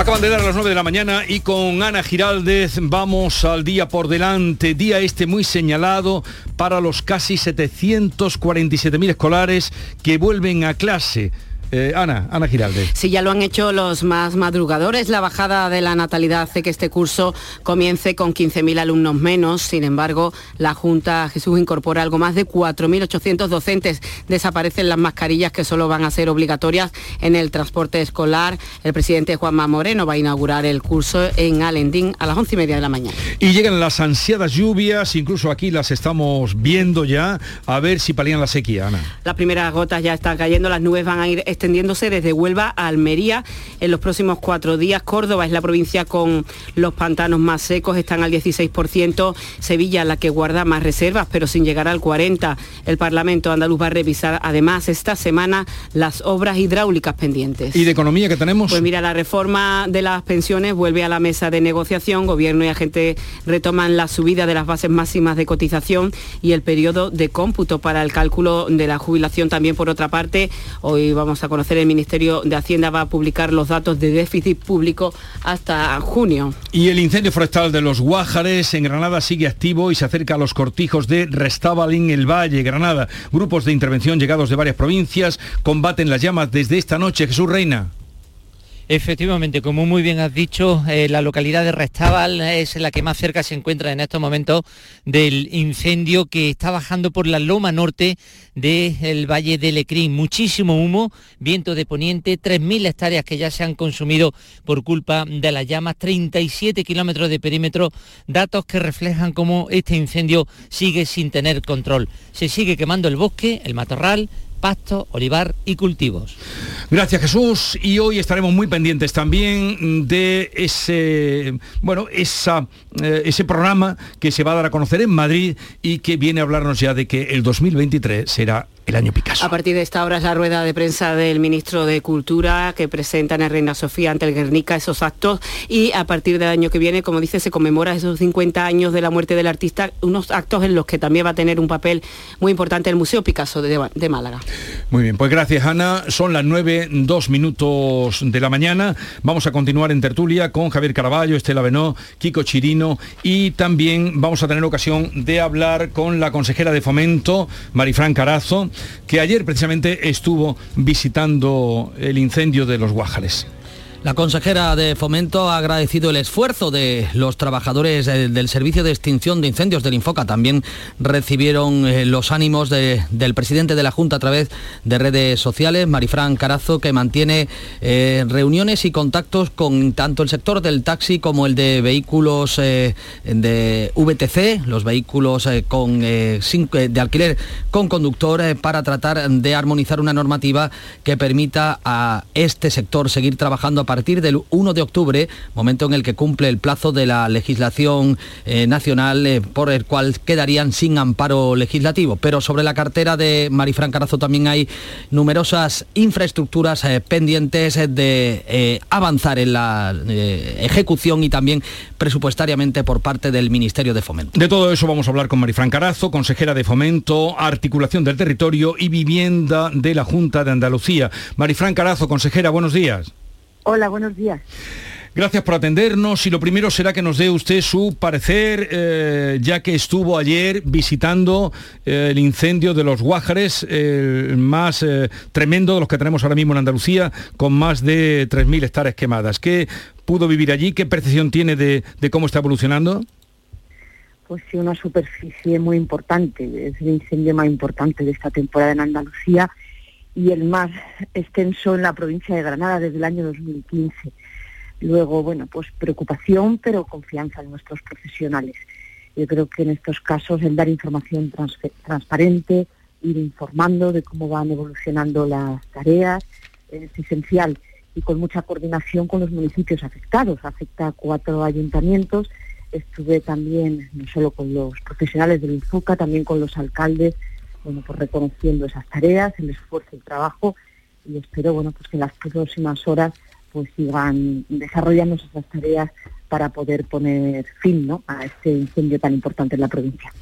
Acaban de dar a las 9 de la mañana y con Ana Giraldez vamos al día por delante, día este muy señalado para los casi 747.000 escolares que vuelven a clase. Eh, Ana, Ana Giralde. Sí, ya lo han hecho los más madrugadores. La bajada de la natalidad hace que este curso comience con 15.000 alumnos menos. Sin embargo, la Junta Jesús incorpora algo más de 4.800 docentes. Desaparecen las mascarillas que solo van a ser obligatorias en el transporte escolar. El presidente Juanma Moreno va a inaugurar el curso en Alendín a las 11 y media de la mañana. Y llegan las ansiadas lluvias, incluso aquí las estamos viendo ya, a ver si palían la sequía, Ana. Las primeras gotas ya están cayendo, las nubes van a ir extendiéndose desde Huelva a Almería en los próximos cuatro días. Córdoba es la provincia con los pantanos más secos, están al 16%. Sevilla la que guarda más reservas, pero sin llegar al 40%. El Parlamento andaluz va a revisar además esta semana las obras hidráulicas pendientes. ¿Y de economía que tenemos? Pues mira, la reforma de las pensiones vuelve a la mesa de negociación. Gobierno y agente retoman la subida de las bases máximas de cotización y el periodo de cómputo para el cálculo de la jubilación también por otra parte. Hoy vamos a conocer el Ministerio de Hacienda va a publicar los datos de déficit público hasta junio. Y el incendio forestal de los Guájares en Granada sigue activo y se acerca a los cortijos de Restábal el Valle, Granada. Grupos de intervención llegados de varias provincias combaten las llamas desde esta noche. Jesús Reina. Efectivamente, como muy bien has dicho, eh, la localidad de Restábal es la que más cerca se encuentra en estos momentos del incendio que está bajando por la loma norte del Valle de Lecrín. Muchísimo humo, viento de poniente, 3.000 hectáreas que ya se han consumido por culpa de las llamas, 37 kilómetros de perímetro, datos que reflejan cómo este incendio sigue sin tener control. Se sigue quemando el bosque, el matorral, pasto, olivar y cultivos. Gracias Jesús y hoy estaremos muy pendientes también de ese bueno esa, eh, ese programa que se va a dar a conocer en Madrid y que viene a hablarnos ya de que el 2023 será el año Picasso. A partir de esta hora es la rueda de prensa del ministro de Cultura que presenta en Reina Sofía ante el Guernica esos actos y a partir del año que viene, como dice, se conmemora esos 50 años de la muerte del artista, unos actos en los que también va a tener un papel muy importante el Museo Picasso de, de Málaga. Muy bien, pues gracias Ana. Son las 9, 2 minutos de la mañana. Vamos a continuar en tertulia con Javier Caraballo, Estela Benó, Kiko Chirino y también vamos a tener ocasión de hablar con la consejera de Fomento, Marifran Carazo, que ayer precisamente estuvo visitando el incendio de los Guájares. La consejera de Fomento ha agradecido el esfuerzo de los trabajadores eh, del Servicio de Extinción de Incendios del Infoca. También recibieron eh, los ánimos del presidente de la Junta a través de redes sociales, Marifran Carazo, que mantiene eh, reuniones y contactos con tanto el sector del taxi como el de vehículos de VTC, los vehículos con, de alquiler con conductor, para tratar de armonizar una normativa que permita a este sector seguir trabajando partir del 1 de octubre, momento en el que cumple el plazo de la legislación eh, nacional eh, por el cual quedarían sin amparo legislativo. Pero sobre la cartera de Marifran Carazo también hay numerosas infraestructuras eh, pendientes de avanzar en la ejecución y también presupuestariamente por parte del Ministerio de Fomento. De todo eso vamos a hablar con Marifran Carazo, consejera de Fomento, Articulación del Territorio y Vivienda de la Junta de Andalucía. Marifran Carazo, consejera, buenos días. Hola, buenos días. Gracias por atendernos y lo primero será que nos dé usted su parecer, eh, ya que estuvo ayer visitando eh, el incendio de los Guájares, el más eh, tremendo de los que tenemos ahora mismo en Andalucía, con más de 3.000 hectáreas quemadas. ¿Qué pudo vivir allí? ¿Qué percepción tiene de, de cómo está evolucionando? Pues sí, una superficie muy importante, es el incendio más importante de esta temporada en Andalucía y el más extenso en la provincia de Granada desde el año 2015. Luego, bueno, pues preocupación, pero confianza en nuestros profesionales. Yo creo que en estos casos el dar información transparente, ir informando de cómo van evolucionando las tareas, es esencial y con mucha coordinación con los municipios afectados. Afecta a cuatro ayuntamientos. Estuve también no solo con los profesionales del INFUCA, también con los alcaldes bueno, pues reconociendo esas tareas, el esfuerzo, el trabajo y espero, bueno, pues que en las próximas horas pues sigan desarrollando esas tareas para poder poner fin ¿no? a este incendio tan importante en la provincia.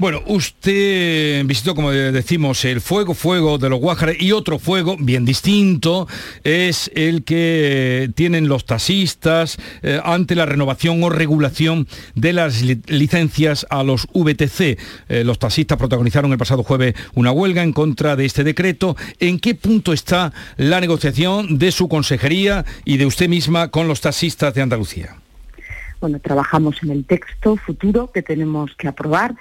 Bueno, usted visitó, como decimos, el fuego, fuego de los Guájares y otro fuego bien distinto es el que tienen los taxistas eh, ante la renovación o regulación de las licencias a los VTC. Eh, los taxistas protagonizaron el pasado jueves una huelga en contra de este decreto. ¿En qué punto está la negociación de su consejería y de usted misma con los taxistas de Andalucía? Bueno, trabajamos en el texto futuro que tenemos que aprobar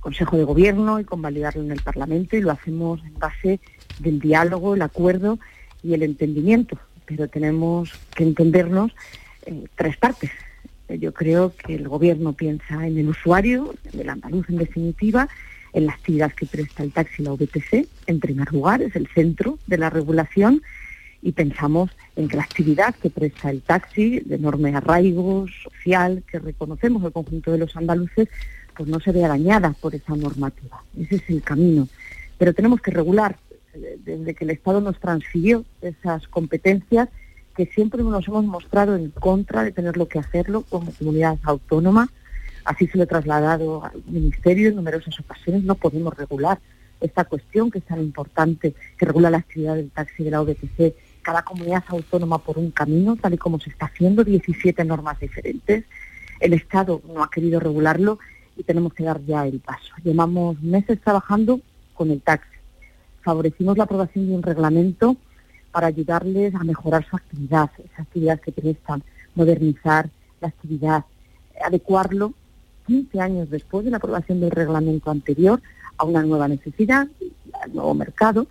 Consejo de Gobierno y convalidarlo en el Parlamento y lo hacemos en base del diálogo, el acuerdo y el entendimiento. Pero tenemos que entendernos en tres partes. Yo creo que el Gobierno piensa en el usuario, en el andaluz en definitiva, en la actividad que presta el taxi la VTC, en primer lugar, es el centro de la regulación y pensamos en que la actividad que presta el taxi, de enorme arraigo social, que reconocemos el conjunto de los andaluces, pues no se vea dañada por esa normativa. Ese es el camino. Pero tenemos que regular, eh, desde que el Estado nos transfirió esas competencias, que siempre nos hemos mostrado en contra de tenerlo que hacerlo como comunidad autónoma. Así se lo he trasladado al Ministerio en numerosas ocasiones. No podemos regular esta cuestión que es tan importante, que regula la actividad del taxi de la OBTC, cada comunidad autónoma por un camino, tal y como se está haciendo, 17 normas diferentes. El Estado no ha querido regularlo y tenemos que dar ya el paso. Llevamos meses trabajando con el taxi. Favorecimos la aprobación de un reglamento para ayudarles a mejorar su actividad, esa actividad que prestan, modernizar la actividad, adecuarlo 15 años después de la aprobación del reglamento anterior a una nueva necesidad, al nuevo mercado,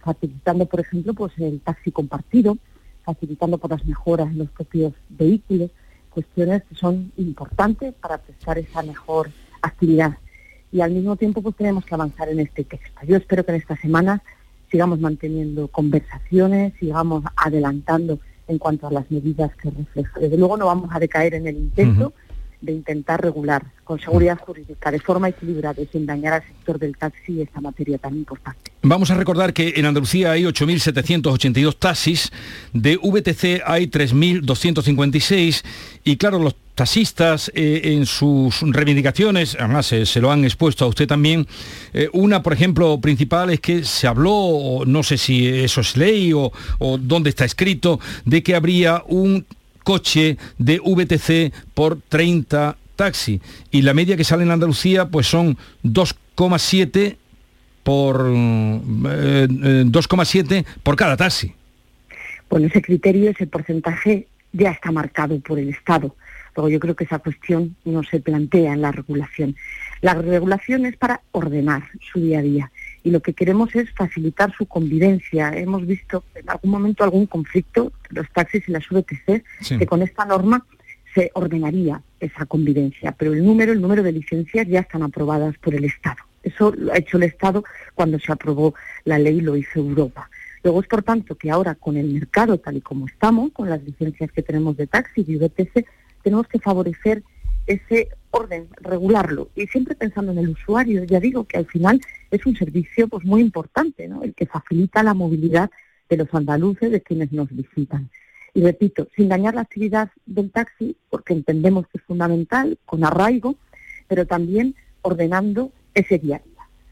facilitando, por ejemplo, pues el taxi compartido, facilitando por las mejoras en los propios vehículos, cuestiones que son importantes para prestar esa mejor actividad. Y al mismo tiempo pues tenemos que avanzar en este texto. Yo espero que en estas semanas sigamos manteniendo conversaciones, sigamos adelantando en cuanto a las medidas que refleja. Desde luego no vamos a decaer en el intento de intentar regular con seguridad jurídica de forma equilibrada y sin dañar al sector del taxi esta materia tan importante. Vamos a recordar que en Andalucía hay 8.782 taxis, de VTC hay 3.256 y claro, los taxistas eh, en sus reivindicaciones, además eh, se lo han expuesto a usted también, eh, una por ejemplo principal es que se habló, no sé si eso es ley o, dónde está escrito, de que habría un coche de VTC por 30 taxi. Y la media que sale en Andalucía pues son 2,7 por 2,7 eh, por cada taxi. Bueno, ese criterio, ese porcentaje ya está marcado por el Estado. Luego yo creo que esa cuestión no se plantea en la regulación. La regulación es para ordenar su día a día y lo que queremos es facilitar su convivencia. Hemos visto en algún momento algún conflicto, los taxis y las VTC, que con esta norma se ordenaría esa convivencia, pero el número, el número de licencias ya están aprobadas por el Estado. Eso lo ha hecho el Estado cuando se aprobó la ley, lo hizo Europa. Luego es por tanto que ahora con el mercado tal y como estamos, con las licencias que tenemos de taxis y VTC, tenemos que favorecer ese orden, regularlo y siempre pensando en el usuario. Ya digo que al final es un servicio pues muy importante, ¿no? El que facilita la movilidad de los andaluces, de quienes nos visitan. Y repito, sin dañar la actividad del taxi, porque entendemos que es fundamental, con arraigo, pero también ordenando ese día.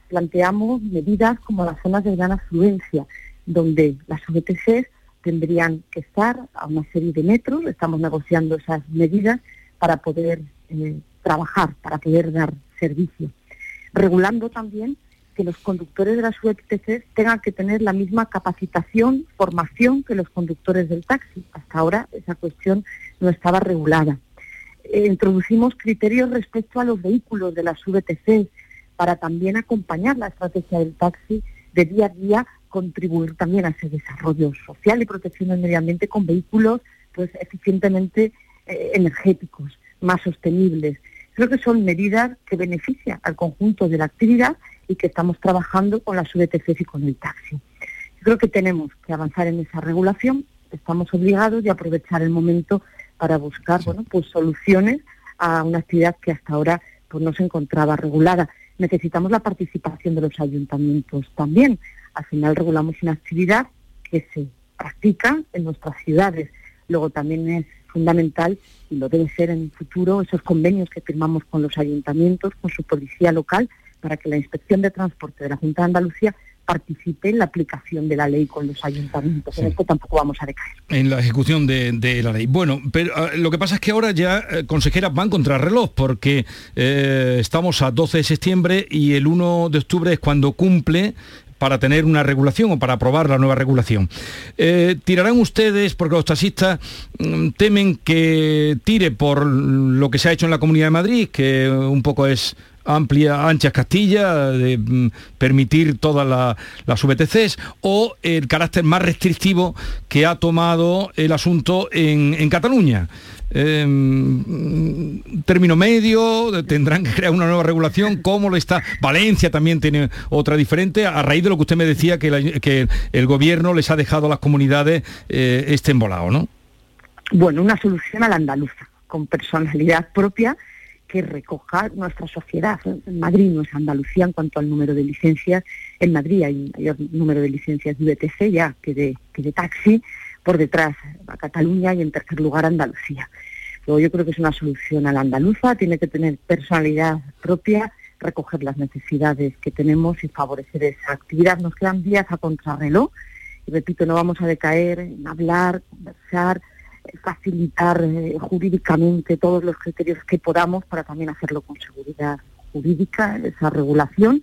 Planteamos medidas como las zonas de gran afluencia, donde las VTCs tendrían que estar a una serie de metros, estamos negociando esas medidas para poder eh, trabajar, para poder dar servicio. Regulando también que los conductores de las VTC tengan que tener la misma capacitación, formación que los conductores del taxi. Hasta ahora esa cuestión no estaba regulada. Eh, introducimos criterios respecto a los vehículos de las VTC para también acompañar la estrategia del taxi de día a día, contribuir también a ese desarrollo social y protección del medio ambiente con vehículos pues eficientemente eh, energéticos, más sostenibles. Creo que son medidas que benefician al conjunto de la actividad y que estamos trabajando con las VTCs y con el taxi. creo que tenemos que avanzar en esa regulación, estamos obligados y aprovechar el momento para buscar bueno, pues soluciones a una actividad que hasta ahora pues, no se encontraba regulada. Necesitamos la participación de los ayuntamientos también. Al final regulamos una actividad que se practica en nuestras ciudades. Luego también es fundamental y lo debe ser en el futuro esos convenios que firmamos con los ayuntamientos, con su policía local, para que la Inspección de Transporte de la Junta de Andalucía participe en la aplicación de la ley con los ayuntamientos. En esto tampoco vamos a decaer. En la ejecución de, la ley. Bueno, pero ah, lo que pasa es que ahora ya, eh, consejeras, van contra reloj, porque eh, estamos a 12 de septiembre y el 1 de octubre es cuando cumple para tener una regulación o para aprobar la nueva regulación. Eh, ¿Tirarán ustedes, porque los taxistas mm, temen que tire por lo que se ha hecho en la Comunidad de Madrid, que un poco es amplia, anchas Castilla, de mm, permitir todas las VTCs, o el carácter más restrictivo que ha tomado el asunto en, Cataluña. Em, término medio, tendrán que crear una nueva regulación, ¿cómo lo está? Valencia también tiene otra diferente, a raíz de lo que usted me decía, que, el gobierno les ha dejado a las comunidades eh, este embolado, ¿no? Bueno, una solución a la andaluza, con personalidad propia que recoja nuestra sociedad. Madrid no es Andalucía en cuanto al número de licencias. En Madrid hay un mayor número de licencias de VTC ya que de, que de taxi. Por detrás a Cataluña y en tercer lugar Andalucía. Luego yo creo que es una solución a la andaluza, tiene que tener personalidad propia, recoger las necesidades que tenemos y favorecer esa actividad. Nos quedan días a contrarreloj y repito, no vamos a decaer en hablar, conversar, facilitar eh, jurídicamente todos los criterios que podamos para también hacerlo con seguridad jurídica, esa regulación.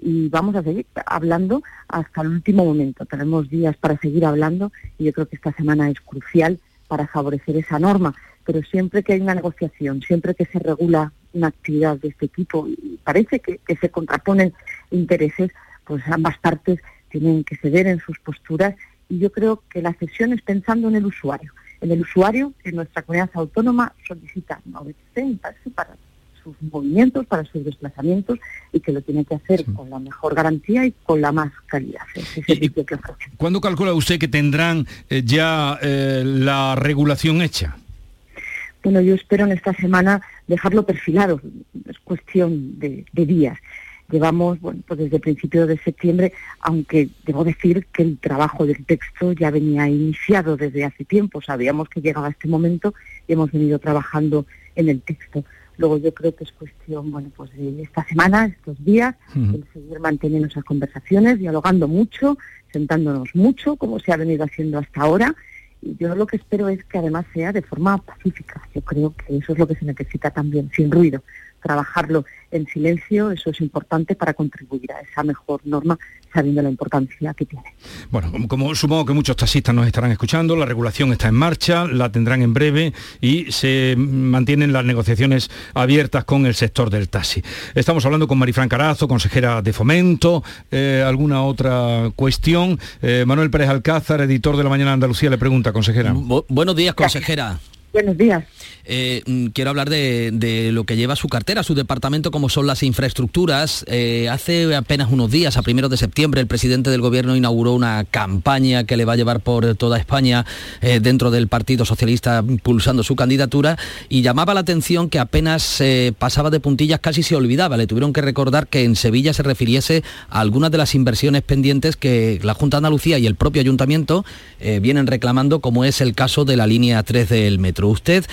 Y vamos a seguir hablando hasta el último momento. Tenemos días para seguir hablando y yo creo que esta semana es crucial para favorecer esa norma. Pero siempre que hay una negociación, siempre que se regula una actividad de este tipo y parece que, se contraponen intereses, pues ambas partes tienen que ceder en sus posturas y yo creo que la cesión es pensando en el usuario en el usuario que nuestra comunidad autónoma solicita una OBTC, para sus movimientos, para sus desplazamientos y que lo tiene que hacer con la mejor garantía y con la más calidad. ¿Cuándo calcula usted que tendrán eh, ya eh, la regulación hecha? Bueno, yo espero en esta semana dejarlo perfilado, es cuestión de días llevamos, bueno, pues desde principios de septiembre, aunque debo decir que el trabajo del texto ya venía iniciado desde hace tiempo, sabíamos que llegaba este momento y hemos venido trabajando en el texto. Luego yo creo que es cuestión, bueno, pues de esta semana, estos días, el seguir manteniendo esas conversaciones, dialogando mucho, sentándonos mucho, como se ha venido haciendo hasta ahora. Y yo lo que espero es que además sea de forma pacífica. Yo creo que eso es lo que se necesita también, sin ruido trabajarlo en silencio, eso es importante para contribuir a esa mejor norma, sabiendo la importancia que tiene. Bueno, como, supongo que muchos taxistas nos estarán escuchando, la regulación está en marcha, la tendrán en breve y se mantienen las negociaciones abiertas con el sector del taxi. Estamos hablando con Marifran Carazo, consejera de Fomento, eh, alguna otra cuestión. Eh, Manuel Pérez Alcázar, editor de La Mañana Andalucía, le pregunta, consejera. buenos días, consejera. Buenos días. Eh, mm, quiero hablar de, lo que lleva su cartera, su departamento, como son las infraestructuras. Eh, hace apenas unos días, a primeros de septiembre, el presidente del gobierno inauguró una campaña que le va a llevar por toda España eh, dentro del Partido Socialista impulsando su candidatura y llamaba la atención que apenas pasaba de puntillas, casi se olvidaba. Le tuvieron que recordar que en Sevilla se refiriese a algunas de las inversiones pendientes que la Junta de Andalucía y el propio ayuntamiento vienen reclamando, como es el caso de la línea 3 del metro. Usted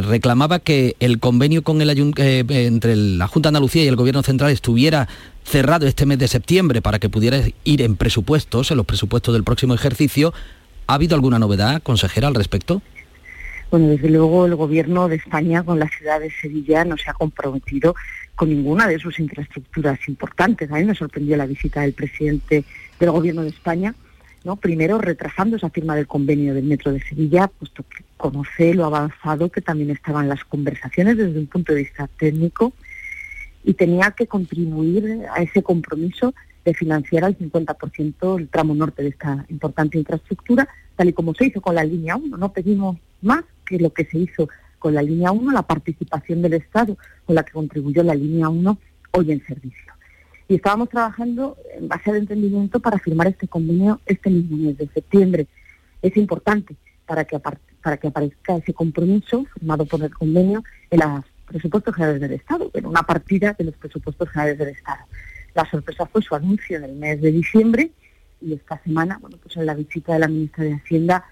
reclamaba que el convenio con el eh, entre la Junta de Andalucía y el Gobierno Central estuviera cerrado este mes de septiembre para que pudiera ir en presupuestos, en los presupuestos del próximo ejercicio. ¿Ha habido alguna novedad, consejera, al respecto? Bueno, desde luego el Gobierno de España con la ciudad de Sevilla no se ha comprometido con ninguna de sus infraestructuras importantes. A mí me sorprendió la visita del presidente del Gobierno de España ¿no? Primero retrasando esa firma del convenio del Metro de Sevilla, puesto que conoce lo avanzado que también estaban las conversaciones desde un punto de vista técnico y tenía que contribuir a ese compromiso de financiar al 50% el tramo norte de esta importante infraestructura, tal y como se hizo con la línea 1. No pedimos más que lo que se hizo con la línea 1, la participación del Estado con la que contribuyó la línea 1 hoy en servicio y estábamos trabajando en base al entendimiento para firmar este convenio este mismo mes de septiembre. Es importante para que, para que aparezca ese compromiso firmado por el convenio en los presupuestos generales del Estado, en una partida de los presupuestos generales del Estado. La sorpresa fue su anuncio en el mes de diciembre y esta semana, bueno, pues en la visita de la ministra de Hacienda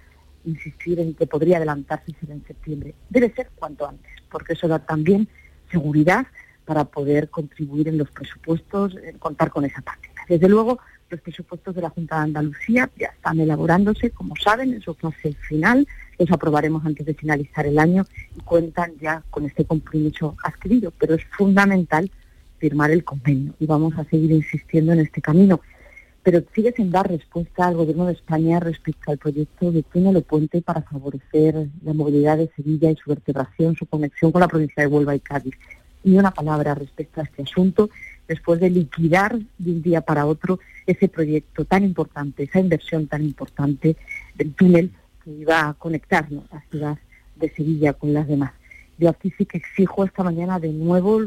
insistir en que podría adelantarse en septiembre. Debe ser cuanto antes, porque eso da también seguridad para poder contribuir en los presupuestos, contar con esa parte. Desde luego, los presupuestos de la Junta de Andalucía ya están elaborándose, como saben, en su fase final, los aprobaremos antes de finalizar el año y cuentan ya con este compromiso adquirido, pero es fundamental firmar el convenio y vamos a seguir insistiendo en este camino. Pero sigue sin dar respuesta al Gobierno de España respecto al proyecto de túnel puente para favorecer la movilidad de Sevilla y su vertebración, su conexión con la provincia de Huelva y Cádiz. Ni una palabra respecto a este asunto después de liquidar de un día para otro ese proyecto tan importante, esa inversión tan importante del túnel que iba a conectarnos la ciudad de Sevilla con las demás. Yo aquí sí que exijo esta mañana de nuevo,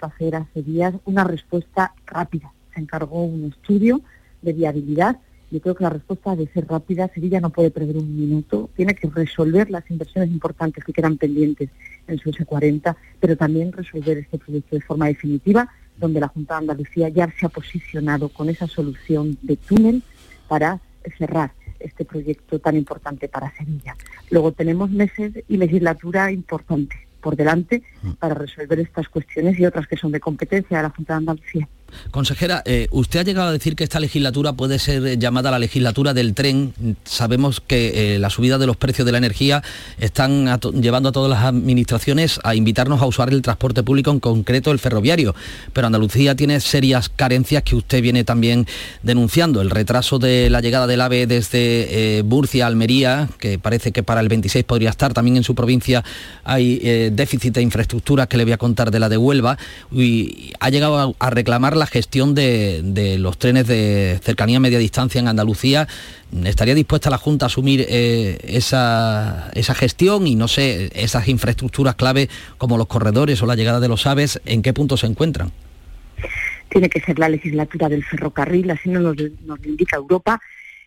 a hacer hace días, una respuesta rápida. Se encargó un estudio de viabilidad. Yo creo que la respuesta debe ser rápida. Sevilla no puede perder un minuto. Tiene que resolver las inversiones importantes que quedan pendientes en su S40, pero también resolver este proyecto de forma definitiva, donde la Junta de Andalucía ya se ha posicionado con esa solución de túnel para cerrar este proyecto tan importante para Sevilla. Luego tenemos meses y legislatura importante por delante mm. para resolver estas cuestiones y otras que son de competencia de la Junta de Andalucía. Consejera, eh, usted ha llegado a decir que esta legislatura puede ser llamada la legislatura del tren. Sabemos que eh, la subida de los precios de la energía están llevando a todas las administraciones a invitarnos a usar el transporte público, en concreto el ferroviario. Pero Andalucía tiene serias carencias que usted viene también denunciando. El retraso de la llegada del AVE desde eh, Murcia a Almería, que parece que para el 26 podría estar. También en su provincia hay déficit de infraestructuras que le voy a contar de la de Huelva. Y ha llegado a reclamar la gestión de, los trenes de cercanía media distancia en Andalucía. ¿Estaría dispuesta la Junta a asumir eh, esa, esa gestión y no sé, esas infraestructuras clave como los corredores o la llegada de los aves, en qué punto se encuentran? Tiene que ser la legislatura del ferrocarril, así nos, nos indica Europa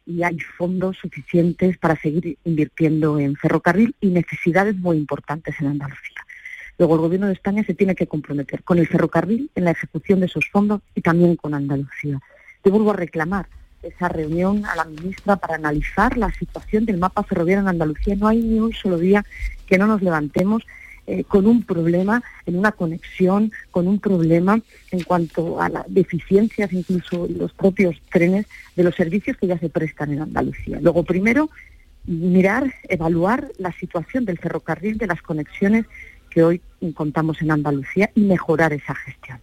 y hay fondos suficientes para seguir invirtiendo en ferrocarril y necesidades muy importantes en Andalucía. Luego el Gobierno de España se tiene que comprometer con el ferrocarril en la ejecución de esos fondos y también con Andalucía. Yo vuelvo a reclamar esa reunión a la ministra para analizar la situación del mapa ferroviario en Andalucía. No hay ni un solo día que no nos levantemos eh, con un problema en una conexión, con un problema en cuanto a las deficiencias, incluso los propios trenes, de los servicios que ya se prestan en Andalucía. Luego, primero, mirar, evaluar la situación del ferrocarril, de las conexiones que hoy contamos en Andalucía y mejorar esa gestión.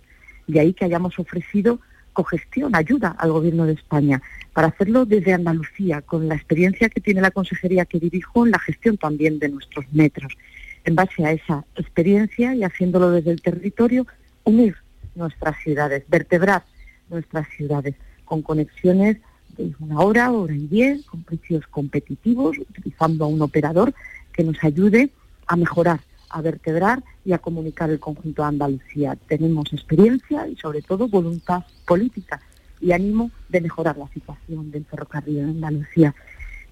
De ahí que hayamos ofrecido cogestión, ayuda al Gobierno de España para hacerlo desde Andalucía, con la experiencia que tiene la consejería que dirijo en la gestión también de nuestros metros. En base a esa experiencia y haciéndolo desde el territorio, unir nuestras ciudades, vertebrar nuestras ciudades con conexiones de una hora, hora y diez, con precios competitivos, utilizando a un operador que nos ayude a mejorar a vertebrar y a comunicar el conjunto de Andalucía. Tenemos experiencia y sobre todo voluntad política y ánimo de mejorar la situación del ferrocarril en Andalucía.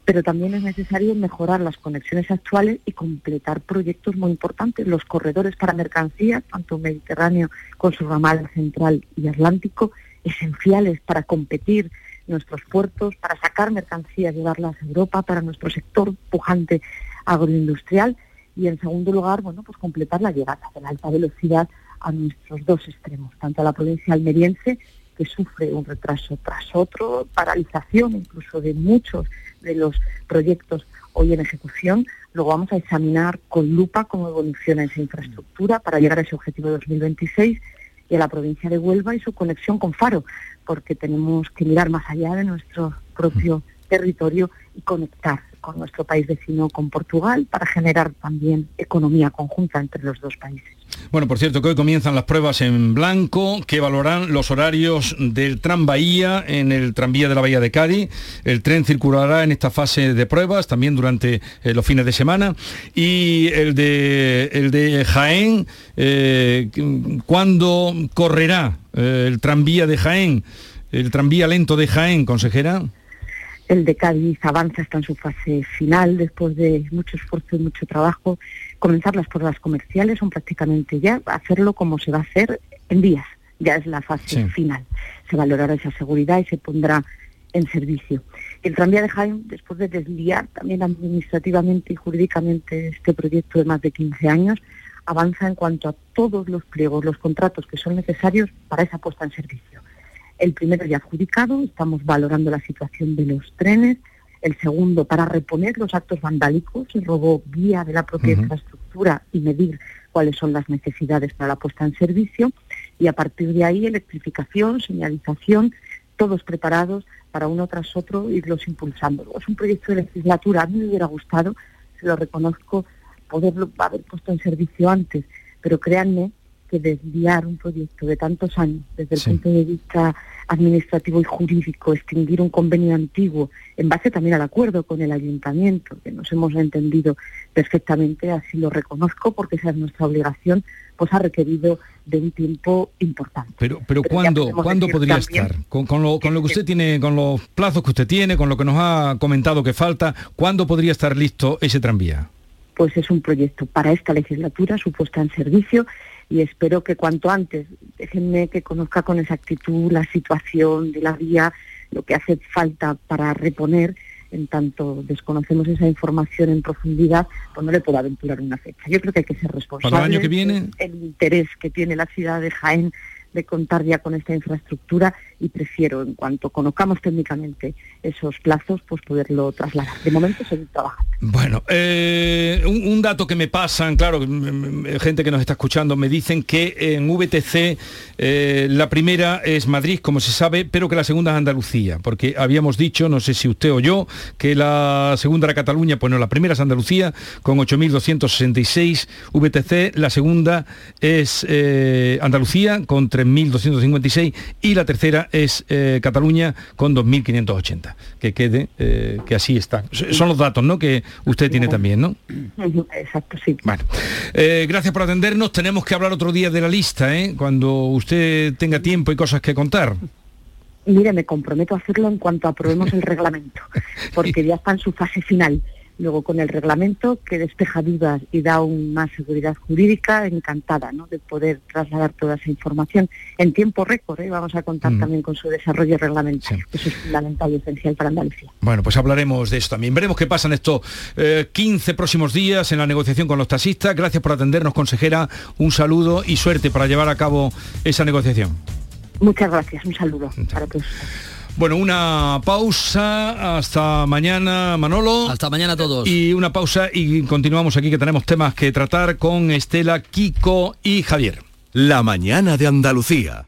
Pero también es necesario mejorar las conexiones actuales y completar proyectos muy importantes, los corredores para mercancías, tanto Mediterráneo con su ramal central y atlántico, esenciales para competir nuestros puertos, para sacar mercancías, llevarlas a Europa, para nuestro sector pujante agroindustrial y en segundo lugar, bueno, pues completar la llegada de la alta velocidad a nuestros dos extremos, tanto a la provincia almeriense, que sufre un retraso tras otro, paralización incluso de muchos de los proyectos hoy en ejecución. Luego vamos a examinar con lupa cómo evoluciona esa infraestructura para llegar a ese objetivo de 2026 y a la provincia de Huelva y su conexión con Faro, porque tenemos que mirar más allá de nuestro propio territorio y conectar con nuestro país vecino, con Portugal, para generar también economía conjunta entre los dos países. Bueno, por cierto, que hoy comienzan las pruebas en blanco, que valoran los horarios del tram Bahía en el tranvía de la Bahía de Cádiz. El tren circulará en esta fase de pruebas también durante eh, los fines de semana. Y el de, el de Jaén, eh, ¿cuándo correrá eh, el tranvía de Jaén? El tranvía lento de Jaén, consejera. El de Cádiz avanza, está en su fase final, después de mucho esfuerzo y mucho trabajo. Comenzar las pruebas comerciales son prácticamente ya, hacerlo como se va a hacer en días, ya es la fase final. Se valorará esa seguridad y se pondrá en servicio. El tranvía de Jaén, después de desviar también administrativamente y jurídicamente este proyecto de más de 15 años, avanza en cuanto a todos los pliegos, los contratos que son necesarios para esa puesta en servicio. El primero ya adjudicado, estamos valorando la situación de los trenes. El segundo, para reponer los actos vandálicos, el robo vía de la propia infraestructura y medir cuáles son las necesidades para la puesta en servicio. Y a partir de ahí, electrificación, señalización, todos preparados para uno tras otro irlos impulsando. Es un proyecto de legislatura, a mí me hubiera gustado, se lo reconozco, poderlo haber puesto en servicio antes, pero créanme que desviar un proyecto de tantos años desde el punto de vista administrativo y jurídico, extinguir un convenio antiguo, en base también al acuerdo con el ayuntamiento, que nos hemos entendido perfectamente, así lo reconozco porque esa es nuestra obligación, pues ha requerido de un tiempo importante. Pero, pero, ¿cuándo, ¿cuándo podría estar? Con, lo, con lo que usted tiene, con los plazos que usted tiene, con lo que nos ha comentado que falta, ¿cuándo podría estar listo ese tranvía? Pues es un proyecto para esta legislatura, su puesta en servicio, y espero que cuanto antes, déjenme que conozca con exactitud la situación de la vía, lo que hace falta para reponer, en tanto desconocemos esa información en profundidad, pues no le puedo aventurar una fecha. Yo creo que hay que ser responsable. ¿Para el año que viene? El interés que tiene la ciudad de Jaén de contar ya con esta infraestructura y prefiero, en cuanto conozcamos técnicamente esos plazos, pues poderlo trasladar. De momento seguir trabajando. Bueno, eh, un, dato que me pasan, claro, gente que nos está escuchando, me dicen que en VTC eh, la primera es Madrid, como se sabe, pero que la segunda es Andalucía, porque habíamos dicho, no sé si usted o yo, que la segunda era Cataluña, pues no, la primera es Andalucía, con 8.266 VTC, la segunda es eh, Andalucía, con 3.256, y la tercera es Cataluña, con 2.580. Que quede, que así está. Son los datos, ¿no? Que usted tiene también, ¿no? Exacto, sí. Bueno, eh, gracias por atendernos. Tenemos que hablar otro día de la lista, ¿eh? Cuando usted tenga tiempo y cosas que contar. Mire, me comprometo a hacerlo en cuanto aprobemos el reglamento, porque ya está en su fase final. Luego con el reglamento que despeja dudas y da aún más seguridad jurídica, encantada ¿no? de poder trasladar toda esa información en tiempo récord. ¿eh? Vamos a contar mm. también con su desarrollo reglamentario, eso es fundamental y esencial para Andalucía. Bueno, pues hablaremos de eso también. Veremos qué pasa en estos 15 próximos días en la negociación con los taxistas. Gracias por atendernos, consejera. Un saludo y suerte para llevar a cabo esa negociación. Muchas gracias, un saludo para todos. Bueno, una pausa. Hasta mañana, Manolo. Hasta mañana a todos. Y una pausa y continuamos aquí que tenemos temas que tratar con Estela, Kiko y Javier. La mañana de Andalucía.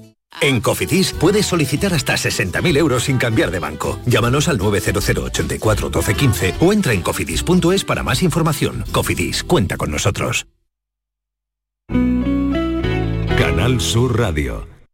En Cofidis puedes solicitar hasta 60.000 euros sin cambiar de banco. Llámanos al 900 84 12 15 o entra en cofidis.es para más información. Cofidis, cuenta con nosotros. Canal Sur Radio.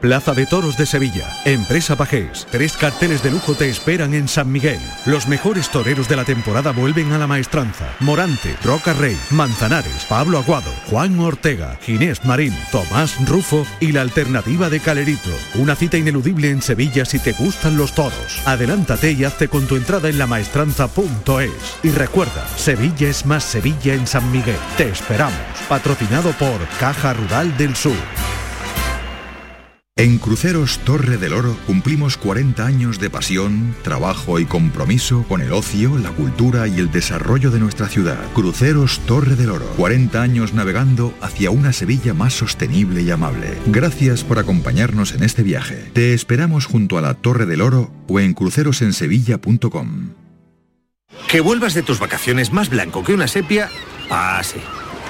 Plaza de Toros de Sevilla, Empresa Pajés. Tres carteles de lujo te esperan en San Miguel. Los mejores toreros de la temporada vuelven a la maestranza. Morante, Roca Rey, Manzanares, Pablo Aguado, Juan Ortega, Ginés Marín, Tomás Rufo y la alternativa de Calerito. Una cita ineludible en Sevilla si te gustan los toros. Adelántate y hazte con tu entrada en lamaestranza.es. Y recuerda, Sevilla es más Sevilla en San Miguel. Te esperamos. Patrocinado por Caja Rural del Sur. En Cruceros Torre del Oro cumplimos 40 años de pasión, trabajo y compromiso con el ocio, la cultura y el desarrollo de nuestra ciudad. Cruceros Torre del Oro, 40 años navegando hacia una Sevilla más sostenible y amable. Gracias por acompañarnos en este viaje. Te esperamos junto a la Torre del Oro o en crucerosensevilla.com. Que vuelvas de tus vacaciones más blanco que una sepia, pase.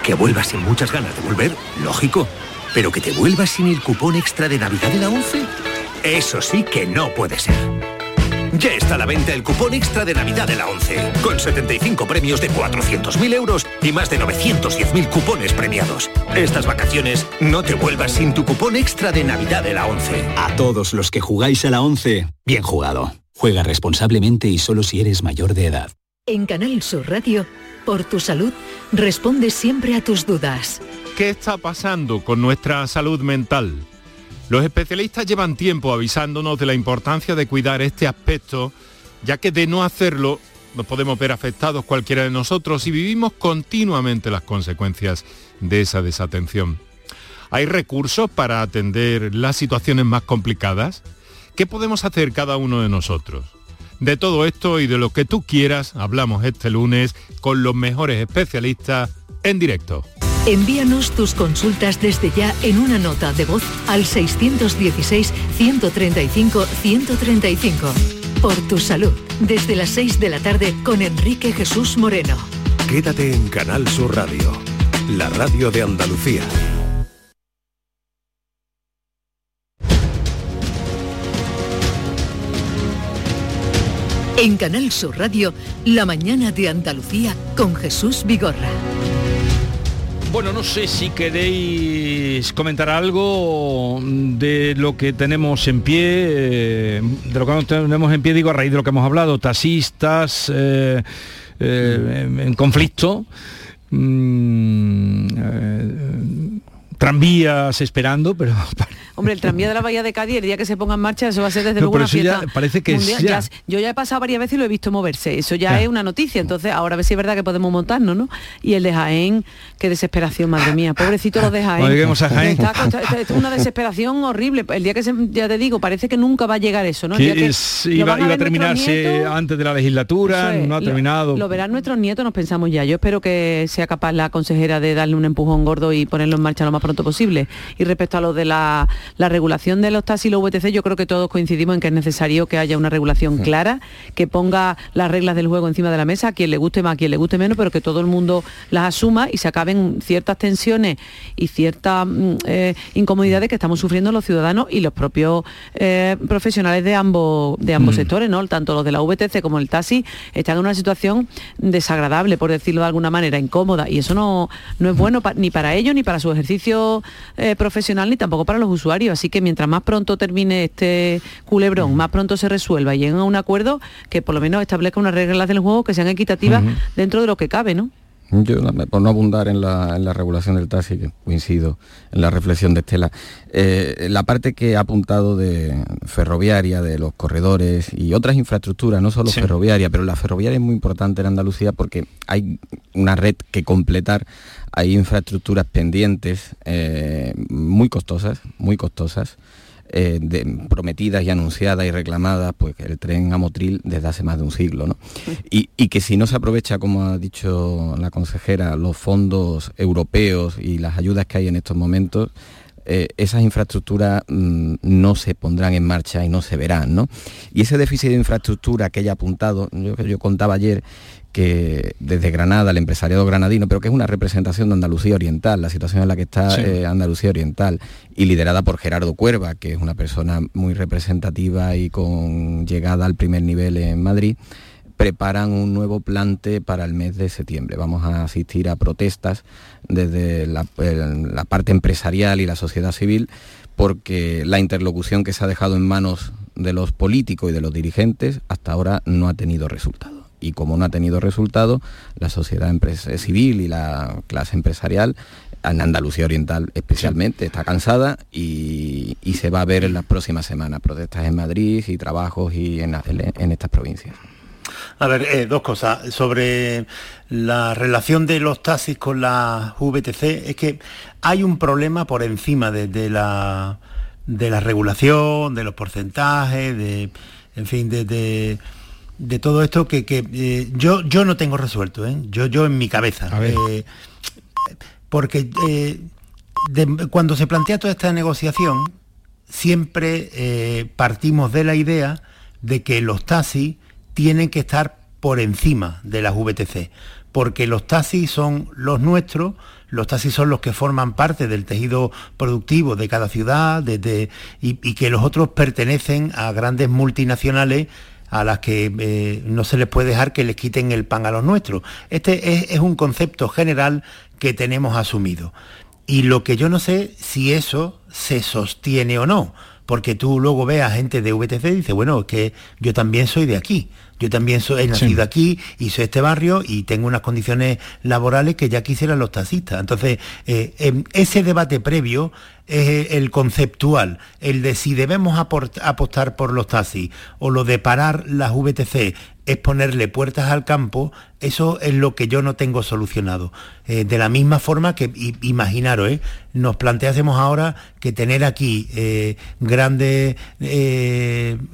Que vuelvas sin muchas ganas de volver, lógico. Pero que te vuelvas sin el cupón extra de Navidad de la 11, eso sí que no puede ser. Ya está a la venta el cupón extra de Navidad de la 11, con 75 premios de 400.000 euros y más de 910.000 cupones premiados. Estas vacaciones no te vuelvas sin tu cupón extra de Navidad de la 11. A todos los que jugáis a la 11, bien jugado. Juega responsablemente y solo si eres mayor de edad. En Canal Sur Radio, por tu salud, responde siempre a tus dudas. ¿Qué está pasando con nuestra salud mental? Los especialistas llevan tiempo avisándonos de la importancia de cuidar este aspecto, ya que de no hacerlo nos podemos ver afectados cualquiera de nosotros y vivimos continuamente las consecuencias de esa desatención. ¿Hay recursos para atender las situaciones más complicadas? ¿Qué podemos hacer cada uno de nosotros? De todo esto y de lo que tú quieras, hablamos este lunes con los mejores especialistas en directo. Envíanos tus consultas desde ya en una nota de voz al 616-135-135. Por tu salud, desde las 6 de la tarde con Enrique Jesús Moreno. Quédate en Canal Sur Radio, la radio de Andalucía. En Canal Sur Radio, la mañana de Andalucía con Jesús Vigorra. Bueno, no sé si queréis comentar algo de lo que tenemos en pie, eh, de lo que tenemos en pie, digo, a raíz de lo que hemos hablado, taxistas eh, eh, en conflicto. Mm, tranvías esperando, pero... Hombre, el tranvía de la Bahía de Cádiz, el día que se ponga en marcha, eso va a ser desde luego una fiesta parece que Ya, yo ya he pasado varias veces y lo he visto moverse. Eso ya, es una noticia. Entonces, ahora a ver si es verdad que podemos montarnos, ¿no? Y el de Jaén, qué desesperación, madre mía. Pobrecito los de Jaén. Jaén. es una desesperación horrible. El día que se, ya te digo, parece que nunca va a llegar eso, ¿no? Que iba, a, terminarse antes de la legislatura, no ha terminado. Lo, verán nuestros nietos, nos pensamos ya. Yo espero que sea capaz la consejera de darle un empujón gordo y ponerlo en marcha lo más pronto posible. Y respecto a lo de la, regulación de los taxis y los VTC, yo creo que todos coincidimos en que es necesario que haya una regulación clara, que ponga las reglas del juego encima de la mesa, a quien le guste más, a quien le guste menos, pero que todo el mundo las asuma y se acaben ciertas tensiones y ciertas mm, eh, incomodidades que estamos sufriendo los ciudadanos y los propios eh, profesionales de ambos, de ambos sectores, ¿no? Tanto los de la VTC como el taxi están en una situación desagradable, por decirlo de alguna manera, incómoda, y eso no, no es bueno ni para ellos ni para su ejercicio eh, profesional ni tampoco para los usuarios. Así que mientras más pronto termine este culebrón, más pronto se resuelva y lleguen a un acuerdo que por lo menos establezca unas reglas del juego que sean equitativas dentro de lo que cabe, ¿no? Yo, por no abundar en la, regulación del taxi, que coincido en la reflexión de Estela, eh, la parte que ha apuntado de ferroviaria, de los corredores y otras infraestructuras, no solo ferroviaria, pero la ferroviaria es muy importante en Andalucía porque hay una red que completar, hay infraestructuras pendientes eh, muy costosas, muy costosas, eh, prometidas y anunciadas y reclamadas, pues el tren a Motril desde hace más de un siglo, ¿no? Y, que si no se aprovecha, como ha dicho la consejera, los fondos europeos y las ayudas que hay en estos momentos, eh, esas infraestructuras mm, no se pondrán en marcha y no se verán, ¿no? Y ese déficit de infraestructura que haya apuntado, yo, yo contaba ayer, que desde Granada, el empresariado granadino, pero que es una representación de Andalucía Oriental, la situación en la que está eh, Andalucía Oriental, y liderada por Gerardo Cuerva, que es una persona muy representativa y con llegada al primer nivel en Madrid, preparan un nuevo plante para el mes de septiembre. Vamos a asistir a protestas desde la, la parte empresarial y la sociedad civil porque la interlocución que se ha dejado en manos de los políticos y de los dirigentes hasta ahora no ha tenido resultado y como no ha tenido resultado, la sociedad civil y la clase empresarial en Andalucía Oriental especialmente, está cansada y, se va a ver en las próximas semanas protestas en Madrid y trabajos y en, estas provincias. A ver, eh, dos cosas. Sobre la relación de los taxis con la VTC, es que hay un problema por encima de la de la regulación, de los porcentajes, de, en fin, de, de, todo esto que, eh, yo, yo no tengo resuelto, ¿eh? yo, yo en mi cabeza. Eh, porque cuando se plantea toda esta negociación, siempre partimos de la idea de que los taxis tienen que estar por encima de las VTC, porque los taxis son los nuestros, los taxis son los que forman parte del tejido productivo de cada ciudad y, que los otros pertenecen a grandes multinacionales a las que eh, no se les puede dejar que les quiten el pan a los nuestros. Este es, un concepto general que tenemos asumido. Y lo que yo no sé si eso se sostiene o no, porque tú luego ves a gente de VTC y dices, bueno, es que yo también soy de aquí. Yo también soy, he nacido aquí y soy este barrio y tengo unas condiciones laborales que ya quisieran los taxistas. Entonces, eh, ese debate previo es el conceptual, el de si debemos apostar por los taxis o lo de parar las VTC es ponerle puertas al campo, eso es lo que yo no tengo solucionado. Eh, de la misma forma que, imaginaros, ¿eh? nos planteásemos ahora que tener aquí eh, grandes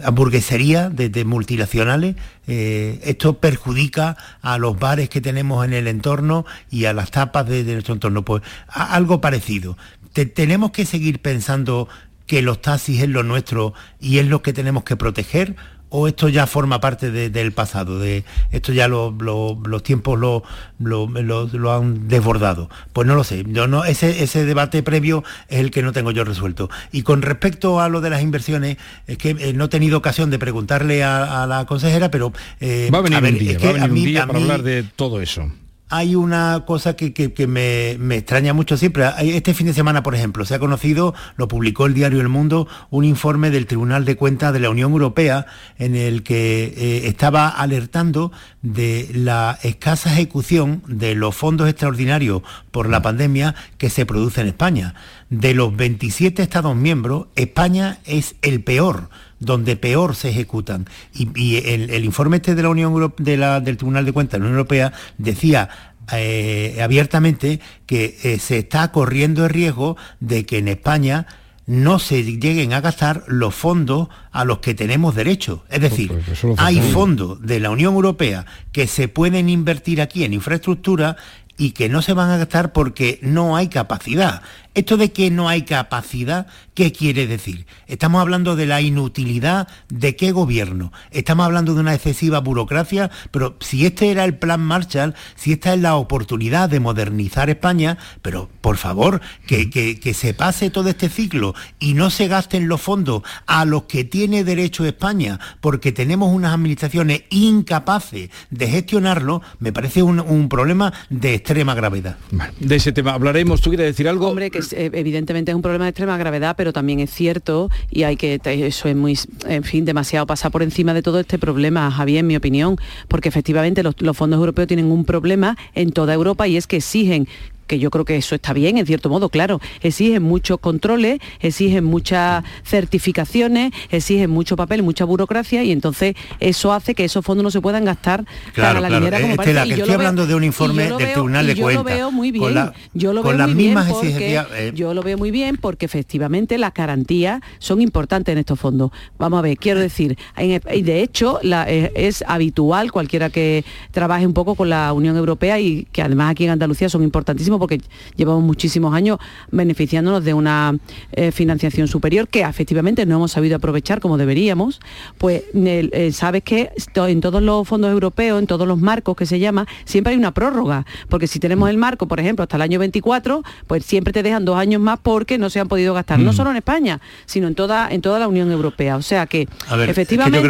hamburgueserías de, multinacionales, esto perjudica a los bares que tenemos en el entorno y a las tapas de, nuestro entorno. Pues algo parecido tenemos que seguir pensando que los taxis es lo nuestro y es lo que tenemos que proteger o esto ya forma parte del pasado, de esto ya los tiempos lo, lo, han desbordado. Pues no lo sé, yo no, ese, ese debate previo es el que no tengo yo resuelto. Y con respecto a lo de las inversiones, es que eh, no he tenido ocasión de preguntarle a, la consejera, pero... Eh, va a venir un día, va a venir un día para hablar de todo eso hay una cosa que, me, extraña mucho siempre. Este fin de semana, por ejemplo, se ha conocido, lo publicó el diario El Mundo, un informe del Tribunal de Cuentas de la Unión Europea en el que eh, estaba alertando de la escasa ejecución de los fondos extraordinarios por la pandemia que se produce en España. De los 27 Estados miembros, España es el peor donde peor se ejecutan. Y, el, informe este de la Unión del Tribunal de Cuentas de la Unión Europea decía eh, abiertamente que eh, se está corriendo el riesgo de que en España no se lleguen a gastar los fondos a los que tenemos derecho. Es decir, hay fondos de la Unión Europea que se pueden invertir aquí en infraestructura y que no se van a gastar porque no hay capacidad. Esto de que no hay capacidad, ¿qué quiere decir? Estamos hablando de la inutilidad de qué gobierno. Estamos hablando de una excesiva burocracia, pero si este era el plan Marshall, si esta es la oportunidad de modernizar España, pero por favor, que, que se pase todo este ciclo y no se gasten los fondos a los que tiene derecho España, porque tenemos unas administraciones incapaces de gestionarlo, me parece un, problema de extrema gravedad. de ese tema hablaremos. ¿Tú quieres decir algo? Hombre, que eh, evidentemente es un problema de extrema gravedad, pero también es cierto y hay que, eso es muy, en fin, demasiado pasar por encima de todo este problema, Javier, en mi opinión, porque efectivamente los, los fondos europeos tienen un problema en toda Europa y es que exigen que yo creo que eso está bien, en cierto modo, claro, exigen muchos controles, exigen muchas certificaciones, exigen mucho papel, mucha burocracia y entonces eso hace que esos fondos no se puedan gastar para la claro. como que estoy hablando de un informe del Tribunal de Cuentas. Yo lo veo muy bien, yo lo veo muy bien porque, eh. yo lo veo muy bien porque efectivamente las garantías son importantes en estos fondos. Vamos a ver, quiero decir, y de hecho eh, es habitual cualquiera que trabaje un poco con la Unión Europea y que además aquí en Andalucía son importantísimos porque llevamos muchísimos años beneficiándonos de una eh, financiación superior que efectivamente no hemos sabido aprovechar como deberíamos, pues eh, sabes que en todos los fondos europeos, en todos los marcos que se llama, siempre hay una prórroga, porque si tenemos el marco, por ejemplo, hasta el año 24, pues siempre te dejan dos años más porque no se han podido gastar, no mm. solo en España, sino en toda, en toda la Unión Europea. O sea que efectivamente...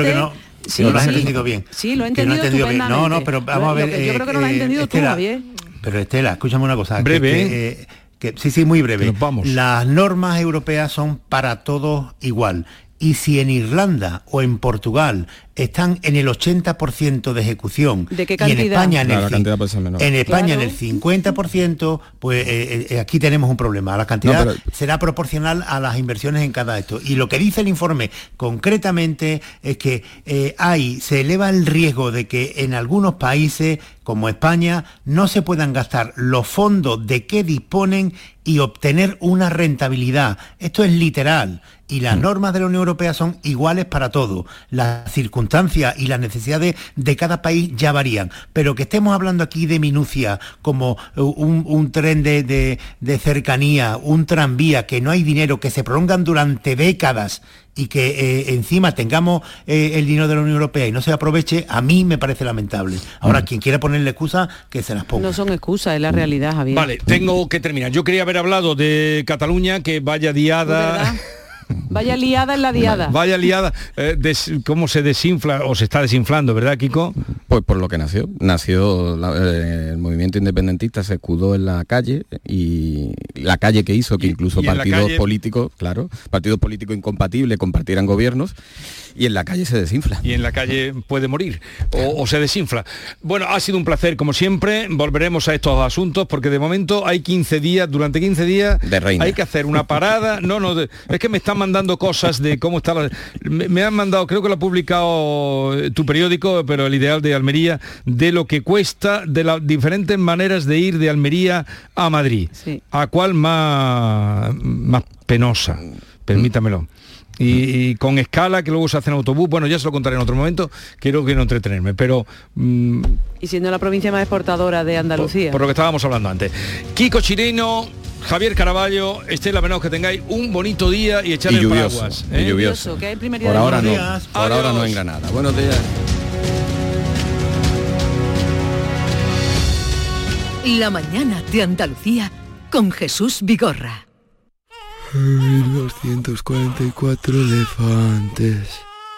Sí, lo has entendido bien. Sí, lo he entendido, bien. No, no, pero vamos a ver. yo creo que no lo has eh, entendido tú, Javier. Pero Estela, escúchame una cosa. Breve. Que, sí, sí, muy breve. Vamos. Las normas europeas son para todos igual. Y si en Irlanda o en Portugal están en el 80% de ejecución. ¿De qué Y en cantidad? España, en el, Claro, la cantidad puede ser menor. en España Claro. en el 50%, pues eh, eh, aquí tenemos un problema. La cantidad No, pero- será proporcional a las inversiones en cada esto. Y lo que dice el informe concretamente es que eh, hay, se eleva el riesgo de que en algunos países como España no se puedan gastar los fondos de que disponen y obtener una rentabilidad. Esto es literal. Y las normas de la Unión Europea son iguales para todos. Las circunstancias y las necesidades de cada país ya varían. Pero que estemos hablando aquí de minucia, como eh, un, un tren de, de- de cercanía, un tranvía, que no hay dinero, que se prolongan durante décadas y que eh, encima tengamos eh, el dinero de la Unión Europea y no se aproveche, a mí me parece lamentable. Ahora, quien quiera ponerle excusa, que se las ponga. No son excusas, es la realidad, Javier. Vale, tengo que terminar. Yo quería haber hablado de Cataluña, que vaya diada. Vaya liada en la diada. Vaya liada, eh, des- cómo se desinfla o se está desinflando, ¿verdad, Kiko? Pues por lo que nació. Nació la- eh, el movimiento independentista, se escudó en la calle y la calle que hizo que incluso partidos calle- políticos, claro, partidos políticos incompatibles compartieran gobiernos y en la calle se desinfla. Y en la calle puede morir o, o se desinfla. Bueno, ha sido un placer como siempre. Volveremos a estos asuntos porque de momento hay 15 días, durante 15 días De reina. hay que hacer una parada. No, no, es que me están mandando cosas de cómo está la... Me, me han mandado, creo que lo ha publicado eh, tu periódico, pero el ideal de Almería, de lo que cuesta, de las diferentes maneras de ir de Almería a Madrid. Sí. ¿A cuál más, más penosa? Permítamelo. Y, y con escala que luego se hace en autobús, bueno, ya se lo contaré en otro momento, quiero que no entretenerme, pero mm, Y siendo la provincia más exportadora de Andalucía. por lo que estábamos hablando antes. Kiko Chirino, Javier Caraballo, Estela Menos, que tengáis un bonito día y echar Y el lluvioso, paraguas. y ¿eh? lluvioso. que hay Por ahora no, días. por ahora no en Granada. Buenos días. La mañana de Andalucía con Jesús Vigorra. 1244 elefantes